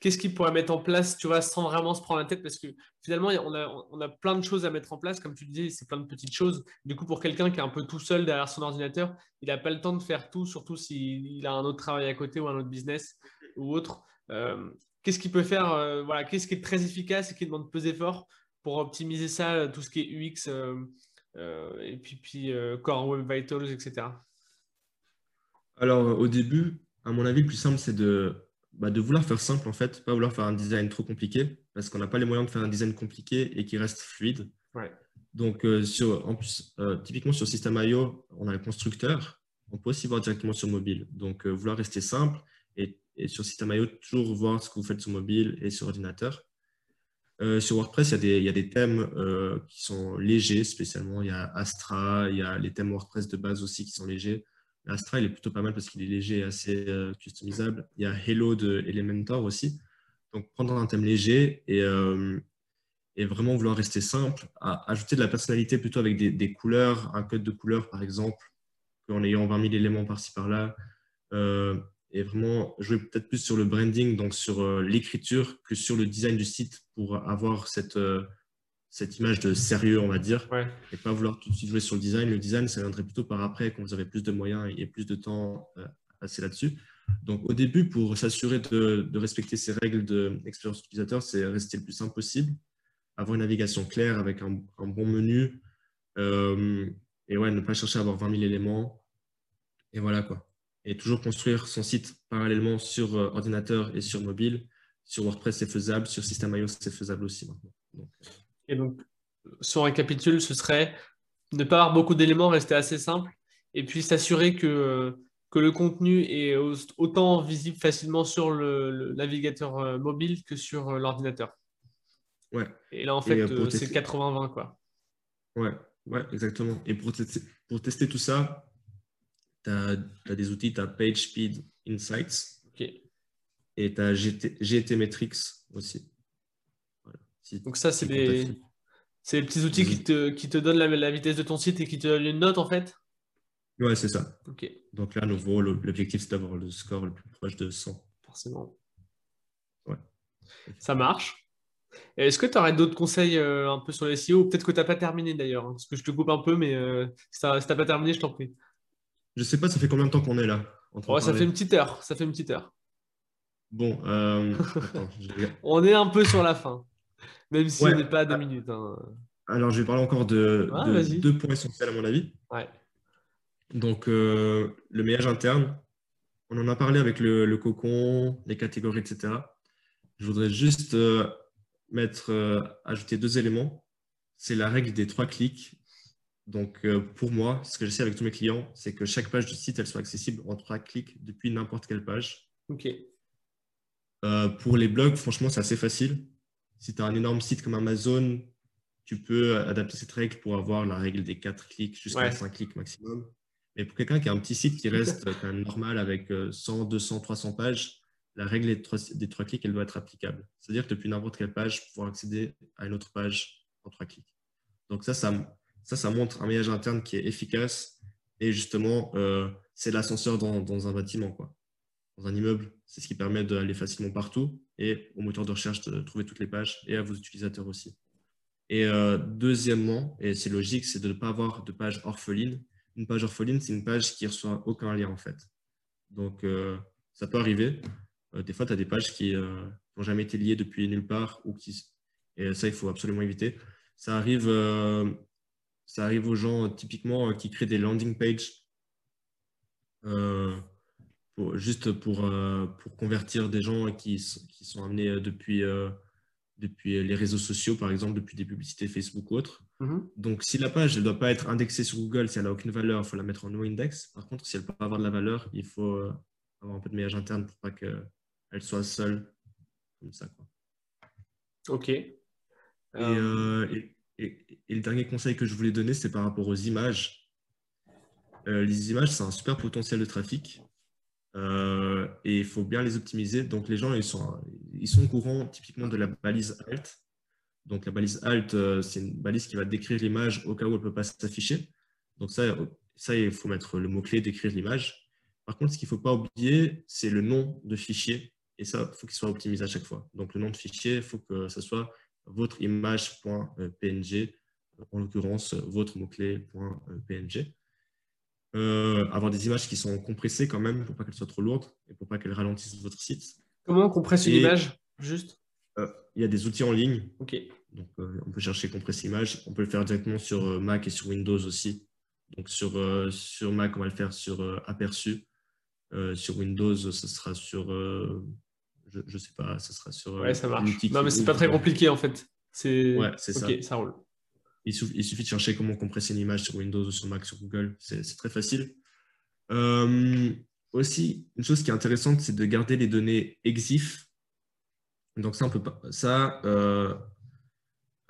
qu'est-ce qu'il pourrait mettre en place, tu vois, sans vraiment se prendre la tête? Parce que finalement, on a, on a plein de choses à mettre en place. Comme tu disais, c'est plein de petites choses. Du coup, pour quelqu'un qui est un peu tout seul derrière son ordinateur, il n'a pas le temps de faire tout, surtout s'il a un autre travail à côté ou un autre business ou autre. Euh, qu'est-ce qu'il peut faire euh, voilà, Qu'est-ce qui est très efficace et qui demande peu d'efforts pour optimiser ça, tout ce qui est UX et puis, puis Core Web Vitals, etc. Alors, au début, à mon avis, le plus simple, c'est de, bah, de vouloir faire simple, en fait, pas vouloir faire un design trop compliqué, parce qu'on n'a pas les moyens de faire un design compliqué et qui reste fluide. Donc, euh, sur, en plus, euh, typiquement sur System.io, on a le constructeur. On peut aussi voir directement sur mobile. Donc, euh, vouloir rester simple et, et sur System.io, toujours voir ce que vous faites sur mobile et sur ordinateur. sur WordPress, y il y a des thèmes qui sont légers spécialement. Il y a Astra, il y a les thèmes WordPress de base aussi qui sont légers. Astra, il est plutôt pas mal parce qu'il est léger et assez euh, customisable. Il y a Hello de Elementor aussi. Donc, prendre un thème léger et, euh, et vraiment vouloir rester simple, ajouter de la personnalité plutôt avec des, couleurs, un code de couleurs par exemple, en ayant 20 000 éléments par-ci par-là. Euh, et vraiment jouer peut-être plus sur le branding, donc sur l'écriture, que sur le design du site pour avoir cette cette image de sérieux, on va dire, et pas vouloir tout de suite jouer sur le design. Le design, ça viendrait plutôt par après, quand vous avez plus de moyens et plus de temps euh, à passer là-dessus. Donc, au début, pour s'assurer de, respecter ces règles d'expérience utilisateur, c'est rester le plus simple possible, avoir une navigation claire avec un, bon menu, euh, et ouais, ne pas chercher à avoir 20 000 éléments. Et voilà quoi. Et toujours construire son site parallèlement sur euh, ordinateur et sur mobile. Sur WordPress, c'est faisable. Sur System.io, c'est faisable aussi maintenant. Donc, et donc, si on récapitule, ce serait ne pas avoir beaucoup d'éléments, rester assez simple, et puis s'assurer que, que le contenu est autant visible facilement sur le, navigateur euh, mobile que sur euh, l'ordinateur. Ouais. Et là, en fait, euh, c'est 80-20, quoi. Ouais, ouais, exactement. Et pour tester, pour tester tout ça, tu as, des outils, tu as PageSpeed Insights. Et tu as GT, GT Metrics aussi. Donc ça, c'est C'est les petits outils qui te, qui te donnent la, vitesse de ton site et qui te donnent une note en fait? Ouais, c'est ça. Donc là, à nouveau, l'objectif, c'est d'avoir le score le plus proche de 100. Forcément. Ouais. Ça marche. Est-ce que tu aurais d'autres conseils euh, un peu sur les SEO Peut-être que tu n'as pas terminé d'ailleurs, hein, parce que je te coupe un peu, mais euh, si tu n'as pas terminé, je t'en prie. Je sais pas, ça fait combien de temps qu'on est là ouais, Ça fait une petite heure. Ça fait une petite heure. Bon, euh, on est un peu sur la fin, même si on n'est pas à deux minutes. Hein. Alors, je vais parler encore de, deux points essentiels à mon avis. Ouais. Donc, le maillage interne, on en a parlé avec le, cocon, les catégories, etc. Je voudrais juste mettre, euh, ajouter deux éléments. C'est la règle des trois clics. Donc, euh, pour moi, ce que j'essaie avec tous mes clients, c'est que chaque page du site, elle soit accessible en trois clics depuis n'importe quelle page. OK. Euh, pour les blogs, franchement, c'est assez facile. Si tu as un énorme site comme Amazon, tu peux adapter cette règle pour avoir la règle des quatre clics jusqu'à cinq clics maximum. Mais pour quelqu'un qui a un petit site qui reste quand même normal avec 100, 200, 300 pages, la règle des trois, clics, elle doit être applicable. C'est-à-dire que depuis n'importe quelle page, pouvoir accéder à une autre page en trois clics. Donc ça, ça, ça, montre un maillage interne qui est efficace. Et justement, euh, c'est l'ascenseur dans, un bâtiment, quoi. Dans un immeuble. C'est ce qui permet d'aller facilement partout et au moteur de recherche de trouver toutes les pages et à vos utilisateurs aussi. Et euh, deuxièmement, et c'est logique, c'est de ne pas avoir de page orpheline. Une page orpheline, c'est une page qui reçoit aucun lien en fait. Donc, euh, ça peut arriver. Euh, des fois, tu as des pages qui n'ont jamais été liées depuis nulle part. Ou qui... Et ça, il faut absolument éviter. Ça arrive, ça arrive aux gens typiquement qui créent des landing pages juste pour, pour convertir des gens qui, qui sont amenés depuis, depuis les réseaux sociaux, par exemple, depuis des publicités Facebook ou autres. Mm-hmm. Donc, si la page ne doit pas être indexée sur Google, si elle n'a aucune valeur, il faut la mettre en no-index. Par contre, si elle peut avoir de la valeur, il faut avoir un peu de maillage interne pour pas que elle soit seule. Comme ça. Quoi. Ok. Euh, euh, et, le dernier conseil que je voulais donner, c'est par rapport aux images. Euh, les images, c'est un super potentiel de trafic. Et il faut bien les optimiser. Donc, les gens, ils sont, ils sont au typiquement de la balise alt. Donc, la balise alt, c'est une balise qui va décrire l'image au cas où elle ne peut pas s'afficher. Donc, ça, ça, il faut mettre le mot-clé, décrire l'image. Par contre, ce qu'il ne faut pas oublier, c'est le nom de fichier et ça, il faut qu'il soit optimisé à chaque fois. Donc, le nom de fichier, il faut que ce soit votre image.png, en l'occurrence, votre mot-clé.png. Euh, avoir des images qui sont compressées quand même pour pas qu'elles soient trop lourdes et pour pas qu'elles ralentissent votre site. Comment on compresse une image Juste? Euh, Il y a des outils en ligne. Ok. Donc, euh, on peut chercher compresser image. On peut le faire directement sur Mac et sur Windows aussi. Donc, sur, sur Mac, on va le faire sur Aperçu. sur Windows, ce sera sur je, ne sais pas, ça sera sur. Ouais, ça marche. Non, mais c'est pas très compliqué en fait. C'est ouais, c'est ça. ça roule. Il, suffit, de chercher comment compresser une image sur Windows ou sur Mac, sur Google. C'est très facile. Euh, aussi, une chose qui est intéressante, c'est de garder les données EXIF. Donc ça. Ça, euh,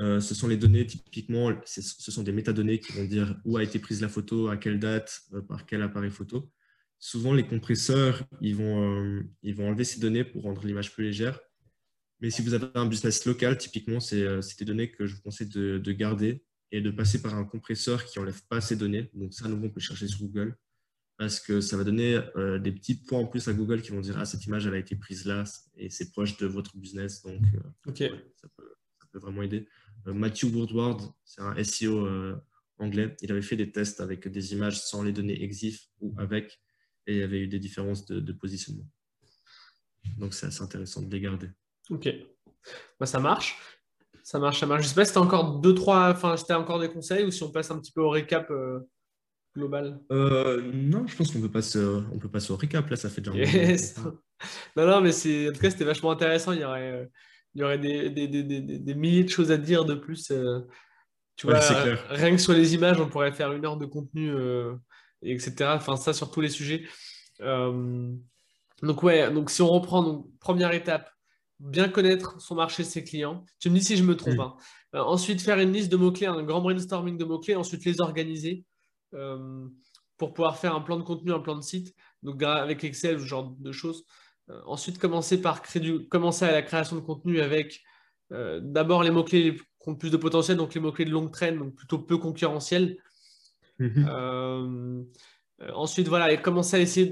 euh, ce sont les données typiquement, ce sont des métadonnées qui vont dire où a été prise la photo, à quelle date, par quel appareil photo souvent les compresseurs, ils vont, ils vont enlever ces données pour rendre l'image plus légère. Mais si vous avez un business local, typiquement, c'est euh, des données que je vous conseille de, garder et de passer par un compresseur qui n'enlève pas ces données. Donc ça, nous, on peut chercher sur Google parce que ça va donner euh, des petits points en plus à Google qui vont dire ah cette image elle a été prise là et c'est proche de votre business donc ça, peut, vraiment aider. Matthew Woodward, c'est un SEO anglais, il avait fait des tests avec des images sans les données EXIF ou avec et il y avait eu des différences de, positionnement. Donc c'est assez intéressant de les garder. Ok. Bah, ça marche. Ça marche, ça marche. Je ne sais pas si tu as encore deux, trois, enfin, si encore des conseils ou si on passe un petit peu au récap euh, global. Euh, non, je pense qu'on peut passer, on peut passer au récap. Là, ça fait déjà un Non, non, mais en tout cas, c'était vachement intéressant. Il y aurait, il y aurait des, des, des, des, milliers de choses à dire de plus. Euh, tu vois, rien que sur les images, on pourrait faire une heure de contenu etc. Enfin, ça sur tous les sujets. Euh, donc, ouais, donc si on reprend, donc, première étape, bien connaître son marché, ses clients. Tu me dis si je me trompe. Hein. Euh, ensuite, faire une liste de mots-clés, un grand brainstorming de mots-clés, ensuite les organiser euh, pour pouvoir faire un plan de contenu, un plan de site, donc avec Excel, ce genre de choses. ensuite, commencer par créer du... commencer à la création de contenu avec d'abord les mots-clés ont plus de potentiel, donc les mots-clés de longue traîne, donc plutôt peu concurrentiels. Mhm. Euh, ensuite, voilà, et commencer à essayer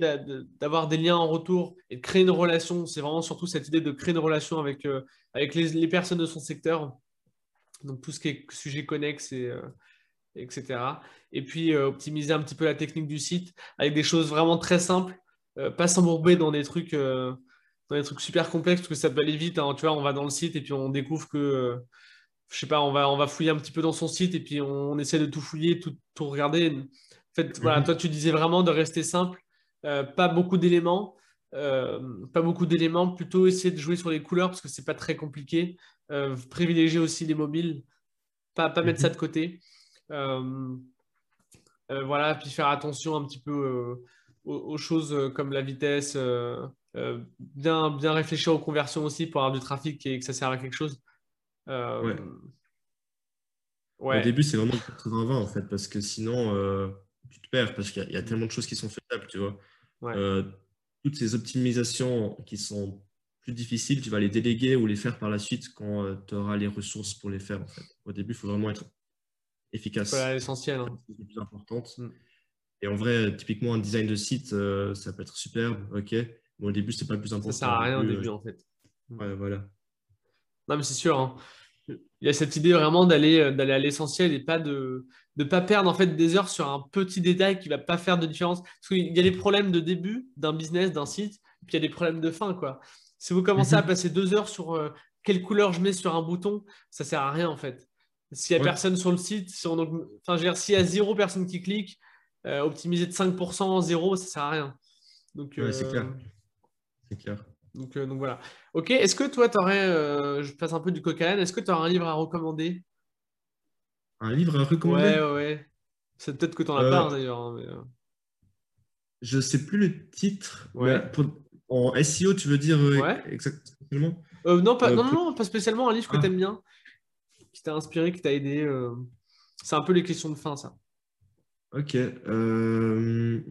d'avoir des liens en retour et de créer une relation. C'est vraiment surtout cette idée de créer une relation avec, avec les, personnes de son secteur. Donc tout ce qui est sujet connexe et, etc. Et puis optimiser un petit peu la technique du site avec des choses vraiment très simples, pas s'embourber dans des trucs des trucs super complexes parce que ça peut aller vite. Hein. Tu vois, on va dans le site et puis on découvre que, euh, je sais pas, on va, on va fouiller un petit peu dans son site et puis on, essaie de tout fouiller, tout regarder. En fait, voilà, mhm. toi, tu disais vraiment de rester simple, euh, pas beaucoup d'éléments. Euh, pas beaucoup d'éléments, plutôt essayer de jouer sur les couleurs parce que c'est pas très compliqué. privilégier aussi les mobiles, pas, pas mettre ça mhm. de côté. voilà, puis faire attention un petit peu aux, choses comme la vitesse, euh, bien, bien réfléchir aux conversions aussi pour avoir du trafic et que ça sert à quelque chose. Euh, ouais. Au début, c'est vraiment 80-20 en fait, parce que sinon, euh, tu te perds, parce qu'il y, a tellement de choses qui sont faisables, tu vois. toutes ces optimisations qui sont plus difficiles, tu vas les déléguer ou les faire par la suite quand tu auras les ressources pour les faire. En fait. Au début, il faut vraiment être efficace. C'est l'essentiel. Hein. C'est le plus important. Mm. Et en vrai, typiquement, un design de site, ça peut être superbe, ok au début, c'est pas le plus important. Ça sert à rien au début, en fait. Ouais, voilà. Non, mais c'est sûr. Hein. Il y a cette idée vraiment d'aller euh, d'aller à l'essentiel et pas de ne pas perdre en fait des heures sur un petit détail qui va pas faire de différence. Parce qu'il y a des problèmes de début d'un business, d'un site, et puis il y a des problèmes de fin, quoi. Si vous commencez à mhm. passer deux heures sur euh, quelle couleur je mets sur un bouton, ça sert à rien en fait. S'il n'y a personne sur le site, si on... enfin, s'il y a zéro personne qui clique, euh, optimiser de 5%, zéro, ça sert à rien. Donc, c'est clair clair. Donc, euh, donc, voilà. Ok, est-ce que toi, tu aurais, euh, je passe un peu du cocaïne, est-ce que tu aurais un livre à recommander? Un livre à recommander Ouais, ouais, ouais. C'est peut-être que tu en as pas hein, d'ailleurs. Hein, mais... Euh. Je sais plus le titre. Ouais. En SEO, tu veux dire exactement? Non, pas, non, non, pas spécialement un livre que ah. tu aimes bien, qui t'a inspiré, qui t'a aidé. C'est un peu les questions de fin, ça. Ok. Un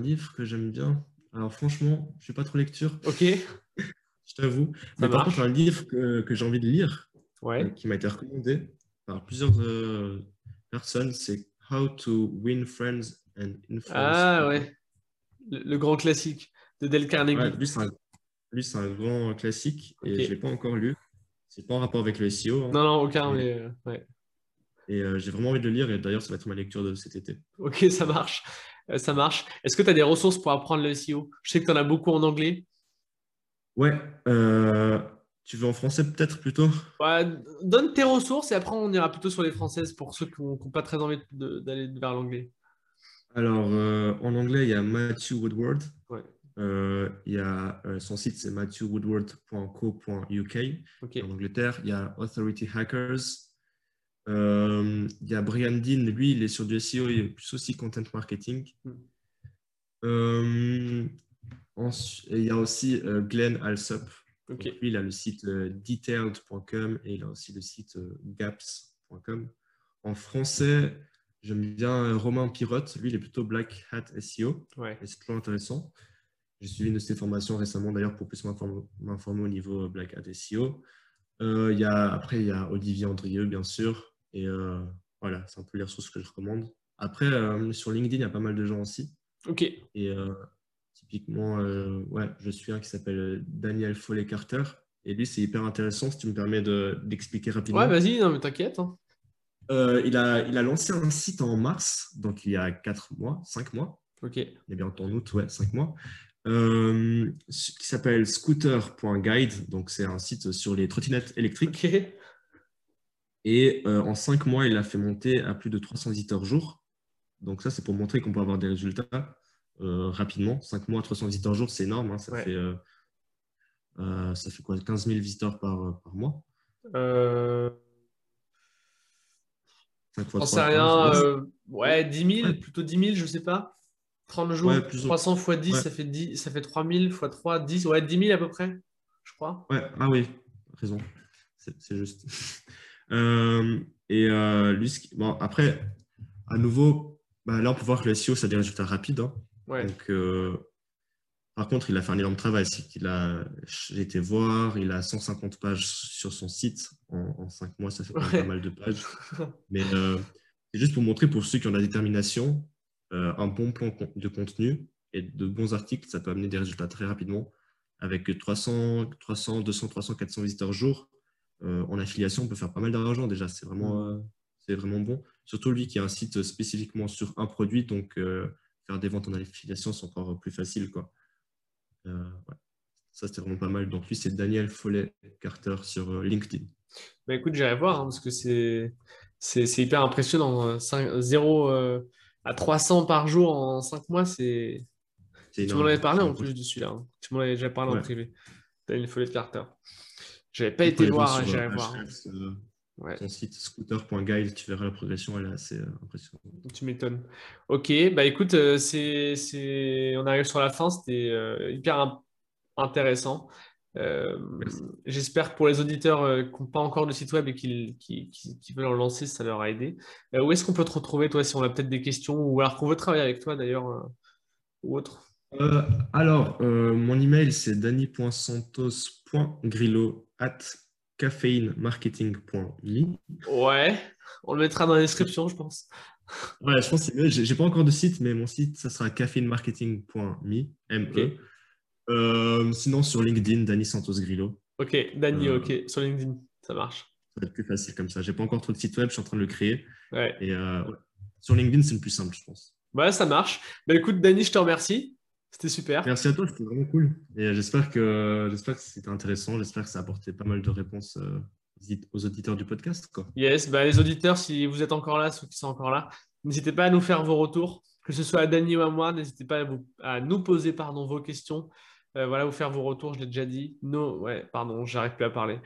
livre que j'aime bien. Alors franchement, je suis pas trop lecture. Ok. je t'avoue. Mais par contre, un livre que, j'ai envie de lire, euh, qui m'a été recommandé par plusieurs euh, personnes, c'est How to Win Friends and Influence. Ah ouais, le, grand classique de Del Carnegie. lui, c'est un, grand classique et je ne l'ai pas encore lu. C'est pas en rapport avec le SEO. Hein. Non, non, aucun, mais euh, ouais. Et j'ai vraiment envie de le lire et d'ailleurs, ça va être ma lecture de cet été. Ok, ça marche. Euh, ça marche. Est-ce que tu as des ressources pour apprendre le SEO Je sais que tu en as beaucoup en anglais. Ouais. Euh, tu veux en français peut-être plutôt? Donne tes ressources et après on ira plutôt sur les françaises pour ceux qui n'ont pas très envie d'aller vers l'anglais. Alors, euh, en anglais, il y a Matthew Woodward. il y a, son site, c'est matthewwoodward.co.uk. En Angleterre, il y a Authority Hackers. Euh, il y a Brian Dean, lui, il est sur du SEO et plus aussi content marketing. Euh, il y a aussi euh, Glenn Alsop. Lui, il a le site detailed.com et il a aussi le site gaps.com. En français, j'aime bien Romain Pirotte. Lui, il est plutôt Black Hat SEO. Ouais. c'est toujours intéressant. J'ai suivi une de ses formations récemment d'ailleurs pour plus m'informer au niveau Black Hat SEO. il y a, après, il y a Olivier Andrieux, bien sûr. Et euh, voilà, c'est un peu les ressources que je recommande. Après, euh, sur LinkedIn, il y a pas mal de gens aussi. Ok. Et euh, typiquement, ouais, je suis un qui s'appelle Daniel Follet-Carter. Et lui, c'est hyper intéressant si tu me permets d'expliquer rapidement. Ouais, vas-y, non, mais t'inquiète. Hein. il, a, il a lancé un site en mars, donc il y a 4 mois, 5 mois. Ok. Il est bien en août, ouais, 5 mois. qui s'appelle scooter.guide. Donc, c'est un site sur les trottinettes électriques. Et euh, en cinq mois, il a fait monter à plus de 300 visiteurs jour. Donc ça, c'est pour montrer qu'on peut avoir des résultats euh, rapidement. Cinq mois, 300 visiteurs jour, c'est énorme. Hein. Ça, fait, euh, ça fait quoi 15 000 visiteurs par, par mois? Euh... J'en sais rien. ouais, 10 000, plutôt 10 000, je ne sais pas. 30 jours, 300 x 10, ça, fait 10, ça fait 3 000 x 3, 10, ouais, 10 000 à peu près, je crois. Ouais, ah oui, raison. C'est juste. Euh, et euh, lui, bon, après, à nouveau, bah, là, on peut voir que le SEO, ça a des résultats rapides. Hein. Ouais. Donc, euh, Par contre, il a fait un énorme travail. C'est qu'il a, j'ai été voir, il a 150 pages sur son site en, 5 mois. Ça fait pas mal de pages. Mais euh, c'est juste pour montrer pour ceux qui ont la détermination, euh, un bon plan de contenu et de bons articles, ça peut amener des résultats très rapidement. Avec 300, 300 200, 300, 400 visiteurs jour, euh, en affiliation, on peut faire pas mal d'argent déjà. C'est vraiment, c'est vraiment bon. Surtout lui qui a un site spécifiquement sur un produit, donc faire des ventes en affiliation, c'est encore plus facile. Quoi. Euh, ça, c'était vraiment pas mal. Donc, lui, c'est Daniel Follet-Carter sur euh, LinkedIn. Bah, écoute, j'irai voir hein, parce que c'est, c'est, hyper impressionnant. 0 euh, à 300 par jour en 5 mois, c'est. Tu m'en avais parlé en plus de celui-là. Hein. Tu m'en avais déjà parlé en privé. Daniel Follet-Carter. J'avais pas été voir, j'irai voir. Ouais. Ton site scooter.guide, tu verras la progression, elle est assez impressionnante. Tu m'étonnes. Ok, bah écoute, c'est, c'est... on arrive sur la fin, c'était hyper intéressant. Euh, j'espère que pour les auditeurs euh, qui n'ont pas encore de site web et qui, qui, veulent en lancer, ça leur a aidé. Euh, où est-ce qu'on peut te retrouver, toi, si on a peut-être des questions ou alors qu'on veut travailler avec toi d'ailleurs ou autre? Alors, mon email c'est dani.santos.grillo at caffeinemarketing.me. Ouais, on le mettra dans la description, je pense. Ouais, je pense que c'est J'ai pas encore de site, mais mon site, ça sera caffeinemarketing.me. M-E. Euh, sinon, sur LinkedIn, Dani Santos Grillo. Ok, Dani, euh, ok, sur LinkedIn, ça marche. Ça va être plus facile comme ça. J'ai pas encore trop de site web, je suis en train de le créer. Ouais. Et euh, sur LinkedIn, c'est le plus simple, je pense. Ouais, ça marche. Bah écoute, Dani, je te remercie. C'était super. Merci à toi, c'était vraiment cool. Et j'espère que, j'espère que c'était intéressant. J'espère que ça a apporté pas mal de réponses aux auditeurs du podcast. Quoi. Yes, bah les auditeurs, si vous êtes encore là, ceux qui sont encore là, n'hésitez pas à nous faire vos retours, que ce soit à Dani ou à moi. N'hésitez pas à, vous, à nous poser pardon, vos questions. Euh, voilà, vous faire vos retours, je l'ai déjà dit. Non, ouais, pardon, j'arrive plus à parler.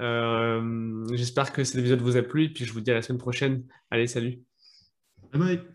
Euh, j'espère que cet épisode vous a plu et puis je vous dis à la semaine prochaine. Allez, salut. Bye bye.